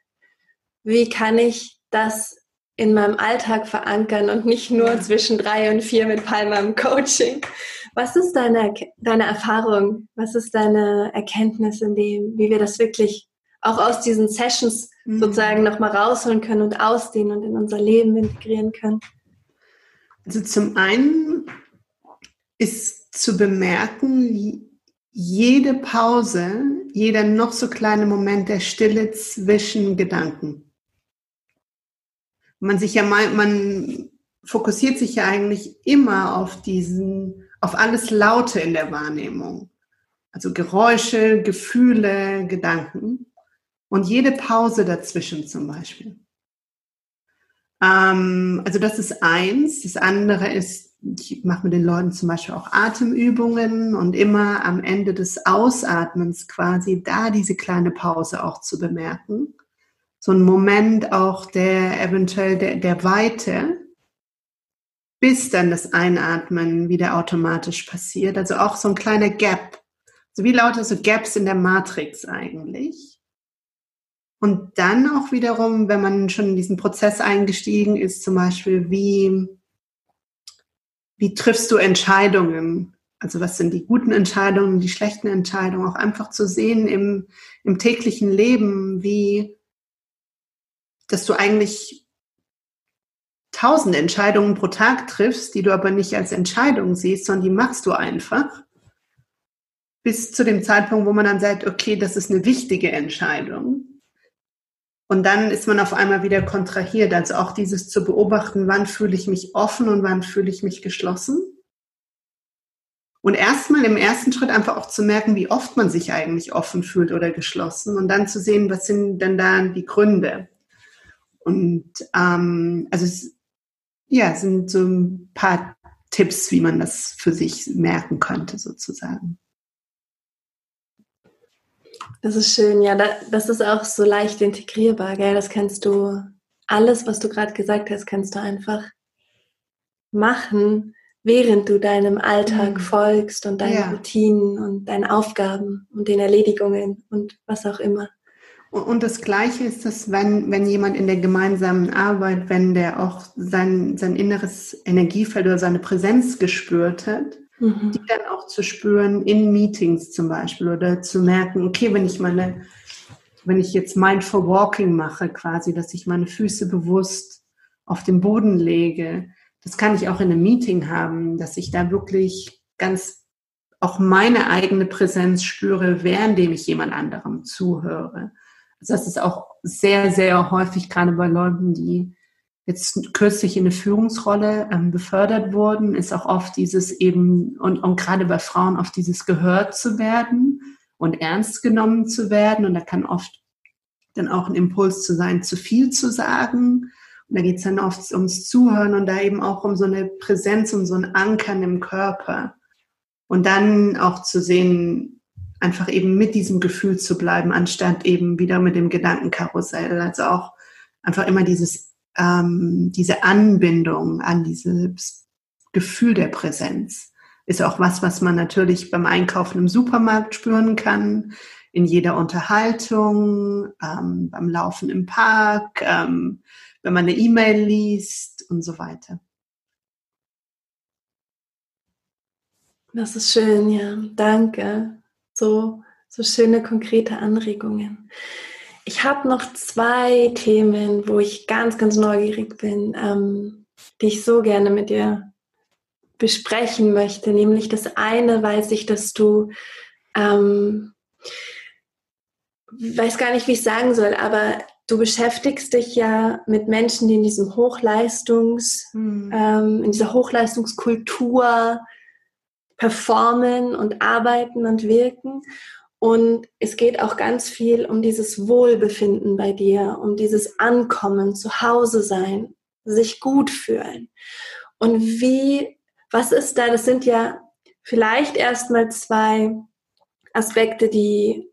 Speaker 1: wie kann ich das in meinem Alltag verankern und nicht nur zwischen drei und vier mit Palma im Coaching? Was ist deine, deine Erfahrung? Was ist deine Erkenntnis in dem, wie wir das wirklich auch aus diesen Sessions mhm. sozusagen nochmal rausholen können und ausdehnen und in unser Leben integrieren können?
Speaker 2: Also zum einen ist zu bemerken, jede Pause, jeder noch so kleine Moment der Stille zwischen Gedanken. Man sich ja mal, man fokussiert sich ja eigentlich immer auf diesen, auf alles Laute in der Wahrnehmung. Also Geräusche, Gefühle, Gedanken. Und jede Pause dazwischen zum Beispiel. Ähm, also das ist eins. Das andere ist, ich mache mit den Leuten zum Beispiel auch Atemübungen und immer am Ende des Ausatmens quasi da diese kleine Pause auch zu bemerken. So ein Moment auch der eventuell der, der Weite, bis dann das Einatmen wieder automatisch passiert. Also auch so ein kleiner Gap. So wie lauter so Gaps in der Matrix eigentlich. Und dann auch wiederum, wenn man schon in diesen Prozess eingestiegen ist, zum Beispiel, wie, wie triffst du Entscheidungen? Also was sind die guten Entscheidungen, die schlechten Entscheidungen? Auch einfach zu sehen im, im täglichen Leben, wie, dass du eigentlich tausend Entscheidungen pro Tag triffst, die du aber nicht als Entscheidung siehst, sondern die machst du einfach. Bis zu dem Zeitpunkt, wo man dann sagt, okay, das ist eine wichtige Entscheidung. Und dann ist man auf einmal wieder kontrahiert. Also auch dieses zu beobachten, wann fühle ich mich offen und wann fühle ich mich geschlossen. Und erstmal im ersten Schritt einfach auch zu merken, wie oft man sich eigentlich offen fühlt oder geschlossen und dann zu sehen, was sind denn da die Gründe. Und ähm, also es, ja, sind so ein paar Tipps, wie man das für sich merken könnte, sozusagen.
Speaker 1: Das ist schön, ja. Das ist auch so leicht integrierbar, gell? Das kannst du, alles, was du gerade gesagt hast, kannst du einfach machen, während du deinem Alltag mhm. folgst und deinen ja. Routinen und deinen Aufgaben und den Erledigungen und was auch immer.
Speaker 2: Und das Gleiche ist es, wenn, wenn jemand in der gemeinsamen Arbeit, wenn der auch sein, sein inneres Energiefeld oder seine Präsenz gespürt hat, mhm. die dann auch zu spüren in Meetings zum Beispiel oder zu merken, okay, wenn ich meine, wenn ich jetzt Mindful Walking mache quasi, dass ich meine Füße bewusst auf den Boden lege, das kann ich auch in einem Meeting haben, dass ich da wirklich ganz auch meine eigene Präsenz spüre, währenddem ich jemand anderem zuhöre. Also das ist auch sehr, sehr häufig gerade bei Leuten, die jetzt kürzlich in eine Führungsrolle ähm, befördert wurden, ist auch oft dieses eben, und, und gerade bei Frauen oft dieses gehört zu werden und ernst genommen zu werden. Und da kann oft dann auch ein Impuls zu sein, zu viel zu sagen. Und da geht es dann oft ums Zuhören und da eben auch um so eine Präsenz, um so ein Ankern im Körper. Und dann auch zu sehen, einfach eben mit diesem Gefühl zu bleiben, anstatt eben wieder mit dem Gedankenkarussell. Also auch einfach immer dieses ähm, diese Anbindung an dieses Gefühl der Präsenz ist auch was, was man natürlich beim Einkaufen im Supermarkt spüren kann, in jeder Unterhaltung, ähm, beim Laufen im Park, ähm, wenn man eine E-Mail liest und so weiter.
Speaker 1: Das ist schön, ja. Danke. So, so schöne konkrete Anregungen. Ich habe noch zwei Themen, wo ich ganz, ganz neugierig bin, ähm, die ich so gerne mit dir besprechen möchte. Nämlich das eine weiß ich, dass du, ähm, weiß gar nicht, wie ich sagen soll, aber du beschäftigst dich ja mit Menschen, die in diesem Hochleistungs, hm. ähm, in dieser Hochleistungskultur performen und arbeiten und wirken. Und es geht auch ganz viel um dieses Wohlbefinden bei dir, um dieses Ankommen, zu Hause sein, sich gut fühlen. Und wie, was ist da? Das sind ja vielleicht erstmal zwei Aspekte, die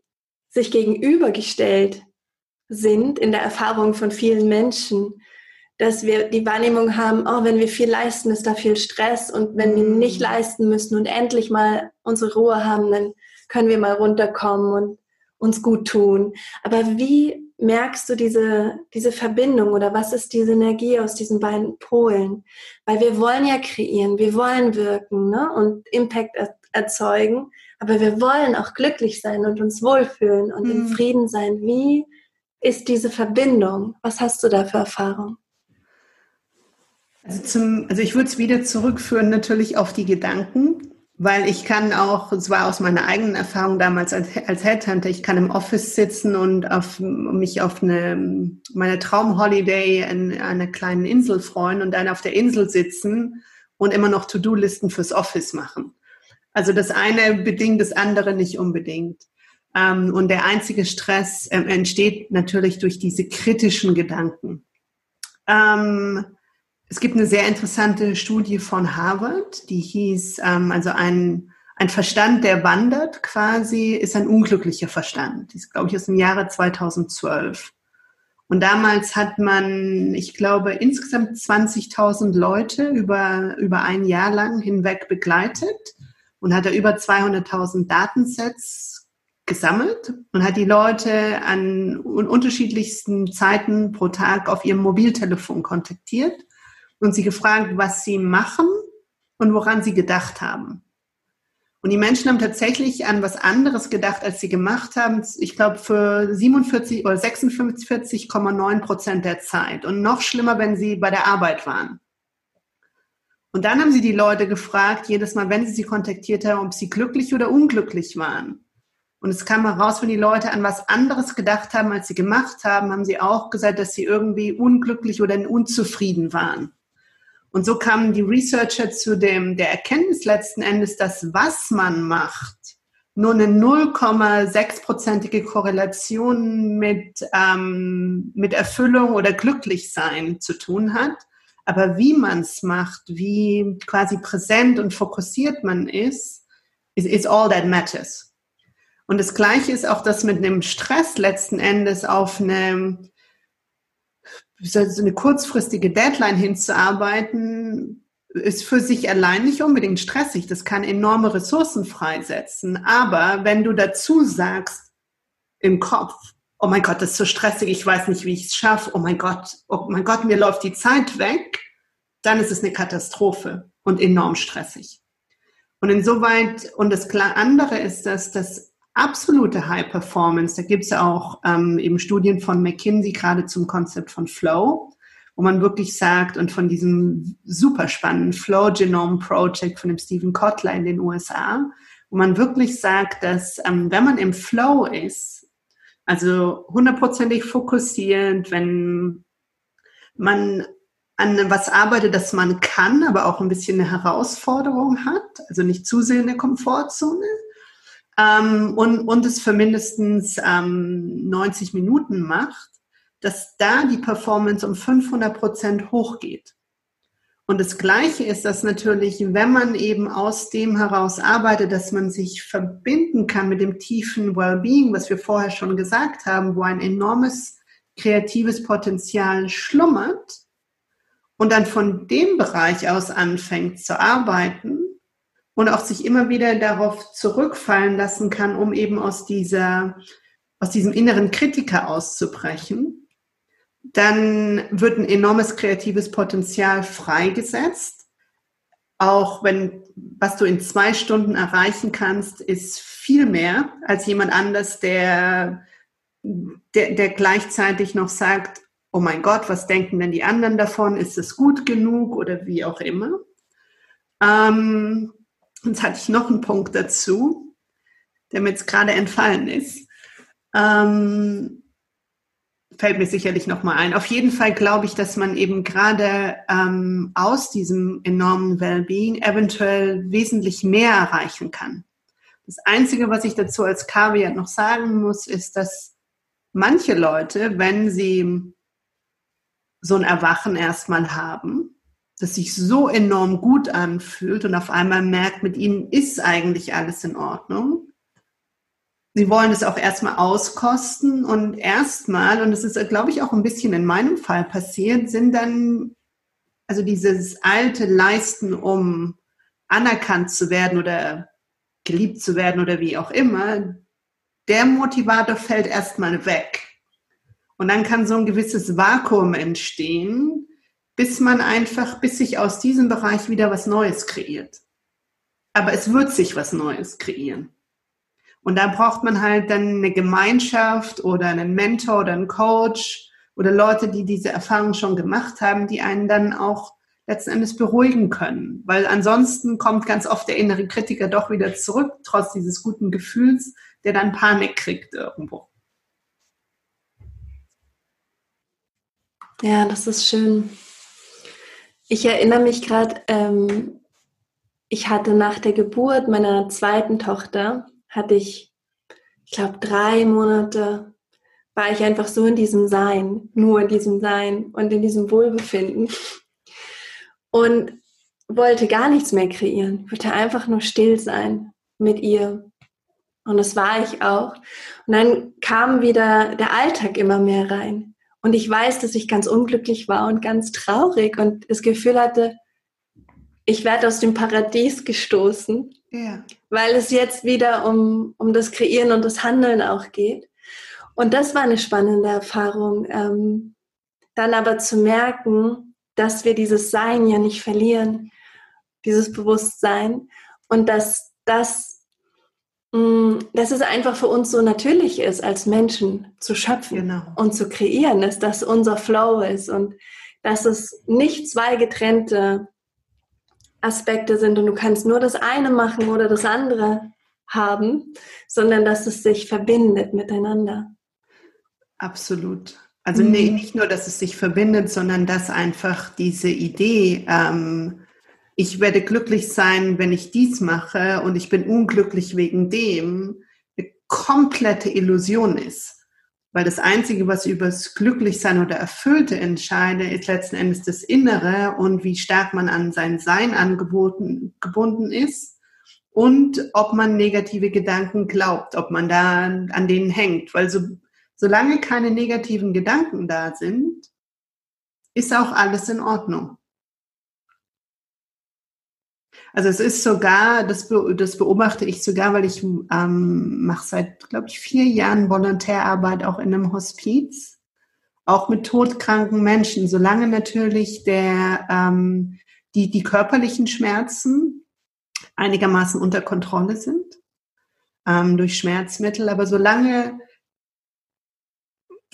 Speaker 1: sich gegenübergestellt sind in der Erfahrung von vielen Menschen, dass wir die Wahrnehmung haben, oh, wenn wir viel leisten, ist da viel Stress und wenn wir nicht mhm. leisten müssen und endlich mal unsere Ruhe haben, dann können wir mal runterkommen und uns gut tun. Aber wie merkst du diese, diese Verbindung oder was ist diese Energie aus diesen beiden Polen? Weil wir wollen ja kreieren, wir wollen wirken ne? und Impact erzeugen, aber wir wollen auch glücklich sein und uns wohlfühlen und mhm. im Frieden sein. Wie ist diese Verbindung? Was hast du da für Erfahrung?
Speaker 2: Also, zum, also ich würde es wieder zurückführen natürlich auf die Gedanken weil ich kann auch, es war aus meiner eigenen Erfahrung damals als, als Headhunter, ich kann im Office sitzen und auf, mich auf eine, meine Traumholiday in einer kleinen Insel freuen und dann auf der Insel sitzen und immer noch To-Do-Listen fürs Office machen. Also das eine bedingt das andere nicht unbedingt. Ähm, und der einzige Stress ähm, entsteht natürlich durch diese kritischen Gedanken. Ähm, es gibt eine sehr interessante Studie von Harvard, die hieß, ähm, also ein, ein Verstand, der wandert quasi, ist ein unglücklicher Verstand. Die ist, glaube ich, aus dem Jahre 2012. Und damals hat man, ich glaube, insgesamt 20.000 Leute über, über ein Jahr lang hinweg begleitet und hat da über 200.000 Datensets gesammelt und hat die Leute an unterschiedlichsten Zeiten pro Tag auf ihrem Mobiltelefon kontaktiert und sie gefragt, was sie machen und woran sie gedacht haben. Und die Menschen haben tatsächlich an was anderes gedacht, als sie gemacht haben. Ich glaube, für 47 oder 46,9 Prozent der Zeit. Und noch schlimmer, wenn sie bei der Arbeit waren. Und dann haben sie die Leute gefragt, jedes Mal, wenn sie sie kontaktiert haben, ob sie glücklich oder unglücklich waren. Und es kam heraus, wenn die Leute an was anderes gedacht haben, als sie gemacht haben, haben sie auch gesagt, dass sie irgendwie unglücklich oder unzufrieden waren. Und so kamen die Researcher zu dem, der Erkenntnis letzten Endes, dass was man macht, nur eine 0,6-prozentige Korrelation mit, ähm, mit Erfüllung oder Glücklichsein zu tun hat. Aber wie man es macht, wie quasi präsent und fokussiert man ist, is, is all that matters. Und das Gleiche ist auch das mit einem Stress letzten Endes auf eine so eine kurzfristige Deadline hinzuarbeiten, ist für sich allein nicht unbedingt stressig. Das kann enorme Ressourcen freisetzen. Aber wenn du dazu sagst im Kopf, oh mein Gott, das ist so stressig, ich weiß nicht, wie ich es schaffe, oh mein Gott, oh mein Gott, mir läuft die Zeit weg, dann ist es eine Katastrophe und enorm stressig. Und insoweit, und das andere ist, dass das absolute High Performance, da gibt es auch ähm, eben Studien von McKinsey gerade zum Konzept von Flow, wo man wirklich sagt, und von diesem super spannenden Flow Genome Project von dem Stephen Kotler in den USA, wo man wirklich sagt, dass ähm, wenn man im Flow ist, also hundertprozentig fokussierend, wenn man an was arbeitet, das man kann, aber auch ein bisschen eine Herausforderung hat, also nicht zu sehr in der Komfortzone, ähm, und, und es für mindestens ähm, 90 Minuten macht, dass da die Performance um 500 Prozent hochgeht. Und das Gleiche ist das natürlich, wenn man eben aus dem heraus arbeitet, dass man sich verbinden kann mit dem tiefen Wellbeing, was wir vorher schon gesagt haben, wo ein enormes kreatives Potenzial schlummert und dann von dem Bereich aus anfängt zu arbeiten, und auch sich immer wieder darauf zurückfallen lassen kann, um eben aus dieser, aus diesem inneren Kritiker auszubrechen, dann wird ein enormes kreatives Potenzial freigesetzt. Auch wenn, was du in zwei Stunden erreichen kannst, ist viel mehr als jemand anders, der, der, der gleichzeitig noch sagt, oh mein Gott, was denken denn die anderen davon? Ist es gut genug oder wie auch immer? Ähm, jetzt hatte ich noch einen Punkt dazu, der mir jetzt gerade entfallen ist. Ähm, fällt mir sicherlich nochmal ein. Auf jeden Fall glaube ich, dass man eben gerade ähm, aus diesem enormen Wellbeing eventuell wesentlich mehr erreichen kann. Das Einzige, was ich dazu als Kaviar noch sagen muss, ist, dass manche Leute, wenn sie so ein Erwachen erstmal haben, das sich so enorm gut anfühlt und auf einmal merkt, mit ihnen ist eigentlich alles in Ordnung. Sie wollen es auch erstmal auskosten und erstmal, und das ist, glaube ich, auch ein bisschen in meinem Fall passiert, sind dann, also dieses alte Leisten, um anerkannt zu werden oder geliebt zu werden oder wie auch immer, der Motivator fällt erstmal weg. Und dann kann so ein gewisses Vakuum entstehen, bis man einfach, bis sich aus diesem Bereich wieder was Neues kreiert. Aber es wird sich was Neues kreieren. Und da braucht man halt dann eine Gemeinschaft oder einen Mentor oder einen Coach oder Leute, die diese Erfahrung schon gemacht haben, die einen dann auch letzten Endes beruhigen können. Weil ansonsten kommt ganz oft der innere Kritiker doch wieder zurück, trotz dieses guten Gefühls, der dann Panik kriegt irgendwo.
Speaker 1: Ja, das ist schön. Ich erinnere mich gerade, ähm, ich hatte nach der Geburt meiner zweiten Tochter, hatte ich, ich glaube, drei Monate, war ich einfach so in diesem Sein, nur in diesem Sein und in diesem Wohlbefinden und wollte gar nichts mehr kreieren, wollte einfach nur still sein mit ihr. Und das war ich auch. Und dann kam wieder der Alltag immer mehr rein. Und ich weiß, dass ich ganz unglücklich war und ganz traurig und das Gefühl hatte, ich werde aus dem Paradies gestoßen. Ja. weil es jetzt wieder um, um das Kreieren und das Handeln auch geht. Und das war eine spannende Erfahrung, ähm, dann aber zu merken, dass wir dieses Sein ja nicht verlieren, dieses Bewusstsein und dass das, dass es einfach für uns so natürlich ist, als Menschen zu schöpfen genau. und zu kreieren, dass das unser Flow ist und dass es nicht zwei getrennte Aspekte sind und du kannst nur das eine machen oder das andere haben, sondern dass es sich verbindet miteinander.
Speaker 2: Absolut. Also mhm. nee, nicht nur, dass es sich verbindet, sondern dass einfach diese Idee, ähm, ich werde glücklich sein, wenn ich dies mache und ich bin unglücklich wegen dem, eine komplette Illusion ist. Weil das Einzige, was über das Glücklichsein oder Erfüllte entscheide, ist letzten Endes das Innere und wie stark man an sein Sein angeboten, gebunden ist und ob man negative Gedanken glaubt, ob man da an denen hängt. Weil so, solange keine negativen Gedanken da sind, ist auch alles in Ordnung. Also es ist sogar, das, das beobachte ich sogar, weil ich ähm, mache seit, glaube ich, vier Jahren Volontärarbeit auch in einem Hospiz, auch mit todkranken Menschen, solange natürlich der, ähm, die, die körperlichen Schmerzen einigermaßen unter Kontrolle sind ähm, durch Schmerzmittel, aber solange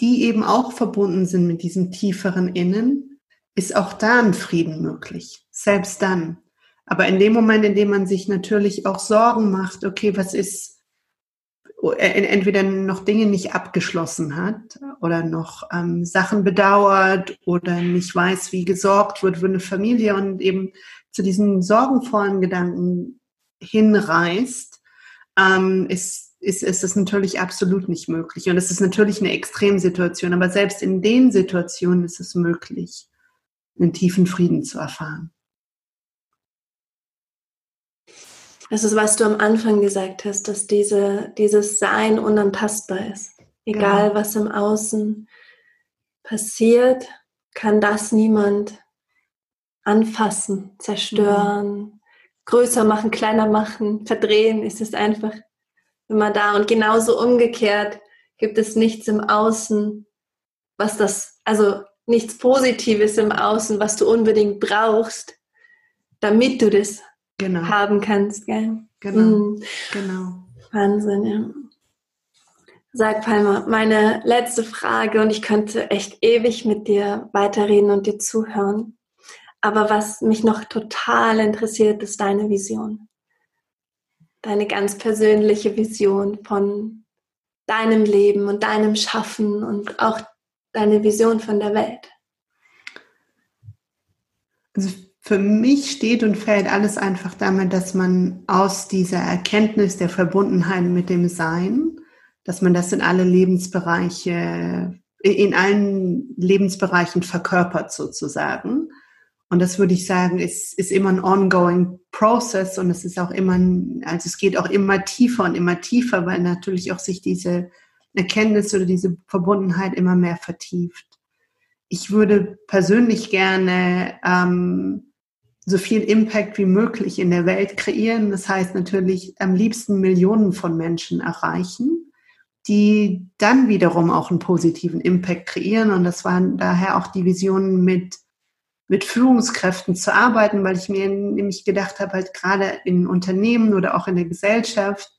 Speaker 2: die eben auch verbunden sind mit diesem tieferen Innen, ist auch da ein Frieden möglich, selbst dann. Aber in dem Moment, in dem man sich natürlich auch Sorgen macht, okay, was ist, äh, entweder noch Dinge nicht abgeschlossen hat oder noch ähm, Sachen bedauert oder nicht weiß, wie gesorgt wird für eine Familie und eben zu diesen sorgenvollen Gedanken hinreißt, ähm, ist, ist, ist es natürlich absolut nicht möglich. Und es ist natürlich eine Extremsituation, aber selbst in den Situationen ist es möglich, einen tiefen Frieden zu erfahren.
Speaker 1: Das ist, was du am Anfang gesagt hast, dass diese, dieses Sein unantastbar ist. Egal, genau. was im Außen passiert, kann das niemand anfassen, zerstören, mhm. größer machen, kleiner machen, verdrehen. ist Es einfach immer da. Und genauso umgekehrt gibt es nichts im Außen, was das, also nichts Positives im Außen, was du unbedingt brauchst, damit du das genau. haben kannst. Gell?
Speaker 2: Genau, mhm. genau.
Speaker 1: Wahnsinn, ja. Sag Palmer, meine letzte Frage und ich könnte echt ewig mit dir weiterreden und dir zuhören. Aber was mich noch total interessiert, ist deine Vision. Deine ganz persönliche Vision von deinem Leben und deinem Schaffen und auch deine Vision von der Welt.
Speaker 2: Also für mich steht und fällt alles einfach damit, dass man aus dieser Erkenntnis der Verbundenheit mit dem Sein, dass man das in alle Lebensbereiche, in allen Lebensbereichen verkörpert sozusagen. Und das würde ich sagen, ist, ist immer ein ongoing process und es ist auch immer, also es geht auch immer tiefer und immer tiefer, weil natürlich auch sich diese Erkenntnis oder diese Verbundenheit immer mehr vertieft. Ich würde persönlich gerne ähm, so viel Impact wie möglich in der Welt kreieren. Das heißt natürlich am liebsten Millionen von Menschen erreichen, die dann wiederum auch einen positiven Impact kreieren. Und das waren daher auch die Visionen mit mit Führungskräften zu arbeiten, weil ich mir nämlich gedacht habe, halt gerade in Unternehmen oder auch in der Gesellschaft,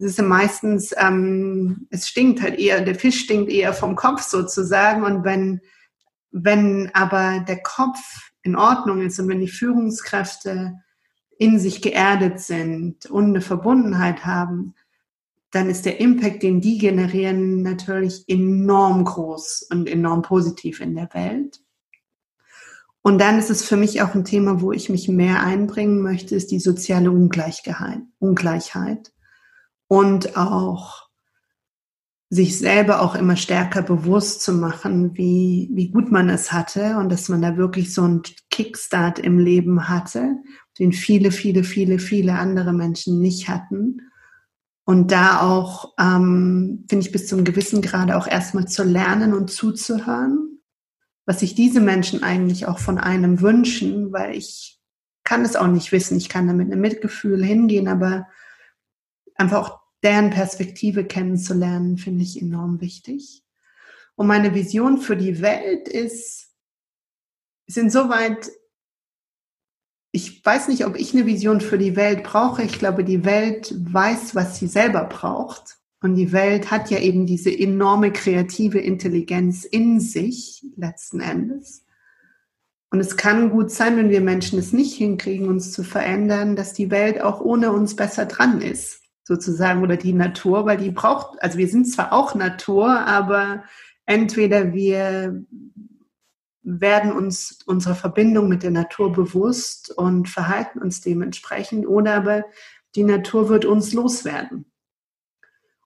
Speaker 2: es ist ja meistens, ähm, es stinkt halt eher, der Fisch stinkt eher vom Kopf sozusagen. Und wenn, wenn aber der Kopf in Ordnung ist und wenn die Führungskräfte in sich geerdet sind und eine Verbundenheit haben, dann ist der Impact, den die generieren, natürlich enorm groß und enorm positiv in der Welt. Und dann ist es für mich auch ein Thema, wo ich mich mehr einbringen möchte, ist die soziale Ungleichheit und auch sich selber auch immer stärker bewusst zu machen, wie, wie gut man es hatte und dass man da wirklich so einen Kickstart im Leben hatte, den viele, viele, viele, viele andere Menschen nicht hatten. Und da auch, ähm, finde ich, bis zum gewissen Grade auch erstmal zu lernen und zuzuhören, was sich diese Menschen eigentlich auch von einem wünschen, weil ich kann es auch nicht wissen. Ich kann da mit einem Mitgefühl hingehen, aber einfach auch deren Perspektive kennenzulernen, finde ich enorm wichtig. Und meine Vision für die Welt ist, ist insoweit, ich weiß nicht, ob ich eine Vision für die Welt brauche. Ich glaube, die Welt weiß, was sie selber braucht. Und die Welt hat ja eben diese enorme kreative Intelligenz in sich, letzten Endes. Und es kann gut sein, wenn wir Menschen es nicht hinkriegen, uns zu verändern, dass die Welt auch ohne uns besser dran ist, sozusagen, oder die Natur, weil die braucht, also wir sind zwar auch Natur, aber entweder wir werden uns unserer Verbindung mit der Natur bewusst und verhalten uns dementsprechend, oder aber die Natur wird uns loswerden.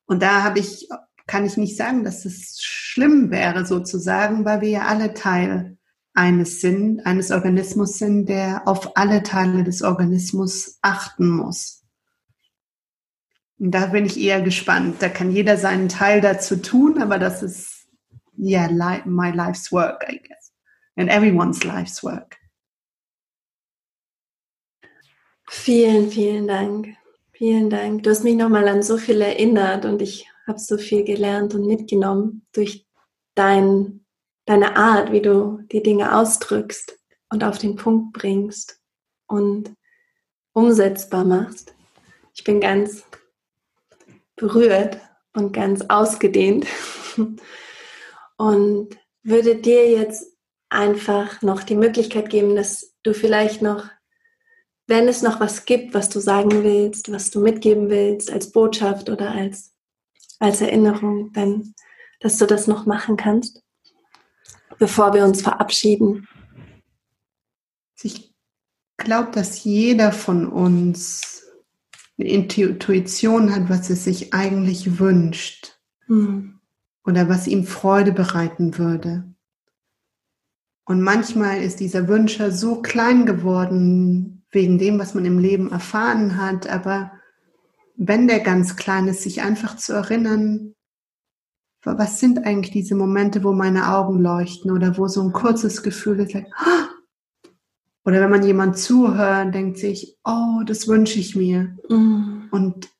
Speaker 2: Und da habe ich, kann ich nicht sagen, dass es schlimm wäre sozusagen, weil wir ja alle Teil eines sind, eines Organismus sind, der auf alle Teile des Organismus achten muss. Und da bin ich eher gespannt. Da kann jeder seinen Teil dazu tun, aber das ist ja yeah, my life's work, I guess. And everyone's life's work.
Speaker 1: Vielen, vielen Dank. Vielen Dank. Du hast mich nochmal an so viel erinnert und ich habe so viel gelernt und mitgenommen durch dein, deine Art, wie du die Dinge ausdrückst und auf den Punkt bringst und umsetzbar machst. Ich bin ganz berührt und ganz ausgedehnt und würde dir jetzt einfach noch die Möglichkeit geben, dass du vielleicht noch wenn es noch was gibt, was du sagen willst, was du mitgeben willst als Botschaft oder als, als Erinnerung, dann, dass du das noch machen kannst, bevor wir uns verabschieden.
Speaker 2: Ich glaube, dass jeder von uns eine Intuition hat, was er sich eigentlich wünscht hm. oder was ihm Freude bereiten würde. Und manchmal ist dieser Wünscher so klein geworden wegen dem, was man im Leben erfahren hat. Aber wenn der ganz klein ist, sich einfach zu erinnern, was sind eigentlich diese Momente, wo meine Augen leuchten oder wo so ein kurzes Gefühl ist, like, oder wenn man jemand zuhört, denkt sich, oh, das wünsche ich mir. Mm. Und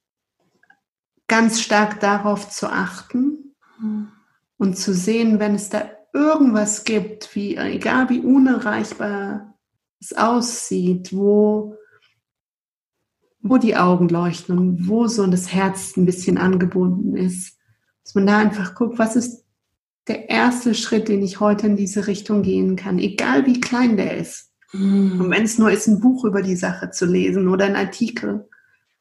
Speaker 2: ganz stark darauf zu achten mm. und zu sehen, wenn es da irgendwas gibt, wie, egal wie unerreichbar es aussieht, wo, wo die Augen leuchten und wo so das Herz ein bisschen angebunden ist. Dass man da einfach guckt, was ist der erste Schritt, den ich heute in diese Richtung gehen kann, egal wie klein der ist. Mm. Und wenn es nur ist, ein Buch über die Sache zu lesen oder ein Artikel.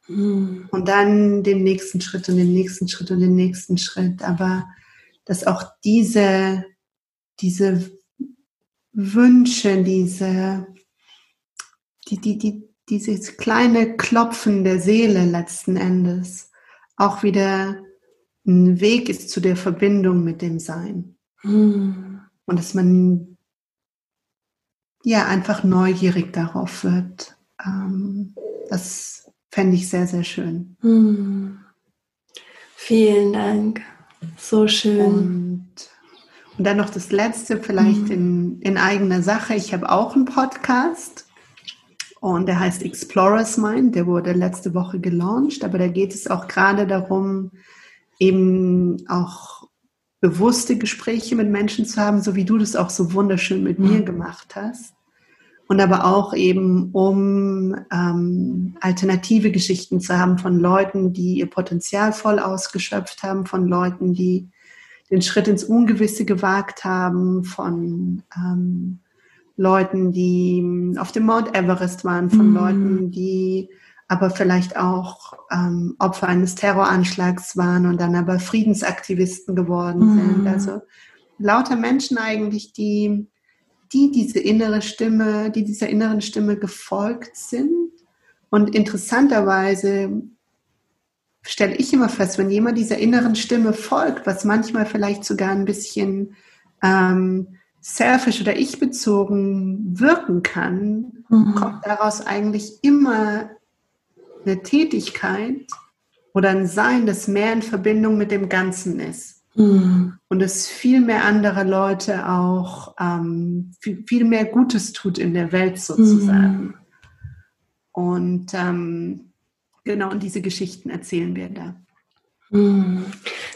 Speaker 2: Mm. Und dann den nächsten Schritt und den nächsten Schritt und den nächsten Schritt. Aber dass auch diese, diese Wünsche, diese die, die, die, dieses kleine Klopfen der Seele letzten Endes auch wieder ein Weg ist zu der Verbindung mit dem Sein. Mhm. Und dass man ja einfach neugierig darauf wird. Ähm, das fände ich sehr, sehr schön. Mhm.
Speaker 1: Vielen Dank. So schön.
Speaker 2: Und, und dann noch das Letzte, vielleicht mhm. in, in eigener Sache. Ich habe auch einen Podcast und der heißt Explorers Mind, der wurde letzte Woche gelauncht, aber da geht es auch gerade darum, eben auch bewusste Gespräche mit Menschen zu haben, so wie du das auch so wunderschön mit mir mhm. gemacht hast. Und aber auch eben, um ähm, alternative Geschichten zu haben von Leuten, die ihr Potenzial voll ausgeschöpft haben, von Leuten, die den Schritt ins Ungewisse gewagt haben, von ähm, Leuten, die auf dem Mount Everest waren, von mhm. Leuten, die aber vielleicht auch ähm, Opfer eines Terroranschlags waren und dann aber Friedensaktivisten geworden mhm. sind. Also lauter Menschen eigentlich, die, die diese innere Stimme, die dieser inneren Stimme gefolgt sind. Und interessanterweise stelle ich immer fest, wenn jemand dieser inneren Stimme folgt, was manchmal vielleicht sogar ein bisschen ähm, selfish oder ich-bezogen wirken kann, mhm. kommt daraus eigentlich immer eine Tätigkeit oder ein Sein, das mehr in Verbindung mit dem Ganzen ist. Mhm. Und es viel mehr andere Leute auch ähm, viel, viel, mehr Gutes tut in der Welt sozusagen. Mhm. Und ähm, Genau, und diese Geschichten erzählen wir da.
Speaker 1: Hm,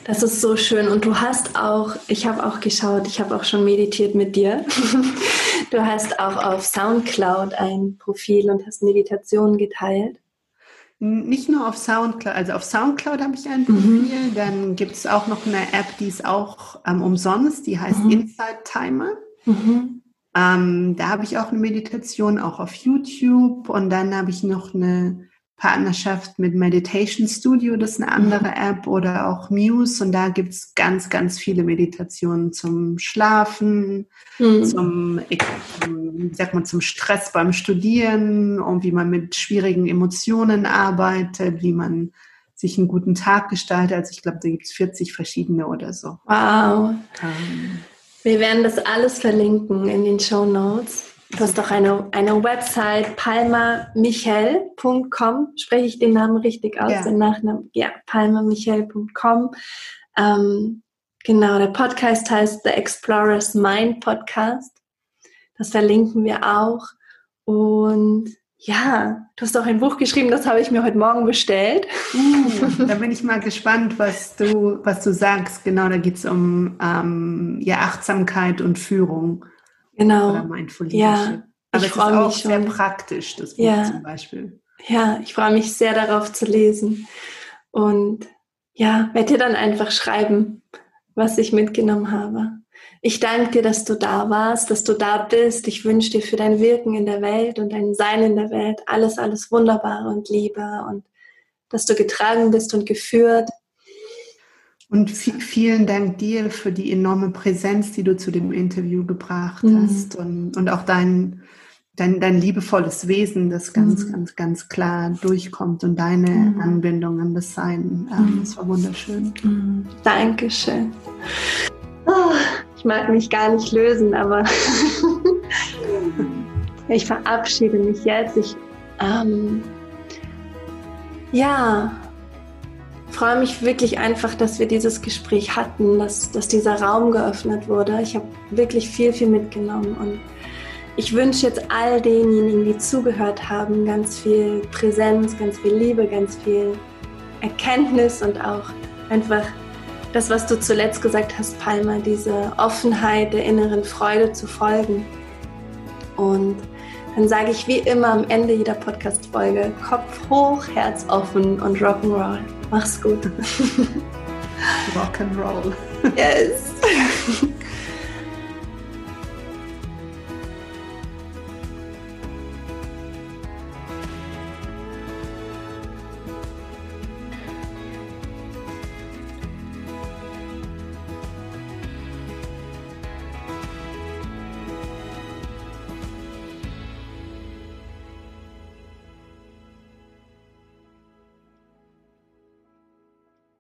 Speaker 1: das ist so schön. Und du hast auch, ich habe auch geschaut, ich habe auch schon meditiert mit dir. Du hast auch auf SoundCloud ein Profil und hast Meditationen geteilt.
Speaker 2: Nicht nur auf Soundcloud, also auf Soundcloud habe ich ein Profil, mhm. dann gibt es auch noch eine App, die ist auch ähm, umsonst, die heißt mhm. Inside Timer. Mhm. Ähm, da habe ich auch eine Meditation, auch auf YouTube und dann habe ich noch eine Partnerschaft mit Meditation Studio, das ist eine andere mhm. App, oder auch Muse. Und da gibt's ganz, ganz viele Meditationen zum Schlafen, mhm. zum, wie sagt man, zum Stress beim Studieren und wie man mit schwierigen Emotionen arbeitet, wie man sich einen guten Tag gestaltet. Also ich glaube, da gibt's 40 verschiedene oder so.
Speaker 1: Wow. Ähm. Wir werden das alles verlinken in den Show Notes. Du hast doch eine, eine Website, palmamichel.com. Spreche ich den Namen richtig aus, ja. den Nachnamen? Ja, palmamichel.com. Ähm, genau, der Podcast heißt The Explorer's Mind Podcast. Das verlinken wir auch. Und ja, du hast auch ein Buch geschrieben, das habe ich mir heute Morgen bestellt.
Speaker 2: Uh, da bin ich mal gespannt, was du, was du sagst. Genau, da geht es um ähm, ja, Achtsamkeit und Führung.
Speaker 1: Genau.
Speaker 2: Oder Mindful Leadership. Ja, Aber es ist auch sehr praktisch, das Buch
Speaker 1: ja.
Speaker 2: zum Beispiel.
Speaker 1: Ja, ich freue mich sehr darauf zu lesen. Und ja, werde dir dann einfach schreiben, was ich mitgenommen habe. Ich danke dir, dass du da warst, dass du da bist. Ich wünsche dir für dein Wirken in der Welt und dein Sein in der Welt alles, alles Wunderbare und Liebe und dass du getragen bist und geführt
Speaker 2: und vielen Dank dir für die enorme Präsenz, die du zu dem Interview gebracht mhm. hast und, und auch dein, dein, dein liebevolles Wesen, das ganz, mhm. ganz, ganz klar durchkommt und deine mhm. Anbindung an das Sein. Ähm, das war wunderschön.
Speaker 1: Mhm. Dankeschön. Oh, ich mag mich gar nicht lösen, aber ich verabschiede mich jetzt. Ich, ähm, ja, freue mich wirklich einfach, dass wir dieses Gespräch hatten, dass, dass dieser Raum geöffnet wurde. Ich habe wirklich viel, viel mitgenommen und ich wünsche jetzt all denjenigen, die zugehört haben, ganz viel Präsenz, ganz viel Liebe, ganz viel Erkenntnis und auch einfach das, was du zuletzt gesagt hast, Palma, diese Offenheit der inneren Freude zu folgen. Und dann sage ich wie immer am Ende jeder Podcast-Folge: Kopf hoch, Herz offen und Rock'n'Roll. Mach's gut.
Speaker 2: Rock'n'Roll.
Speaker 1: Yes.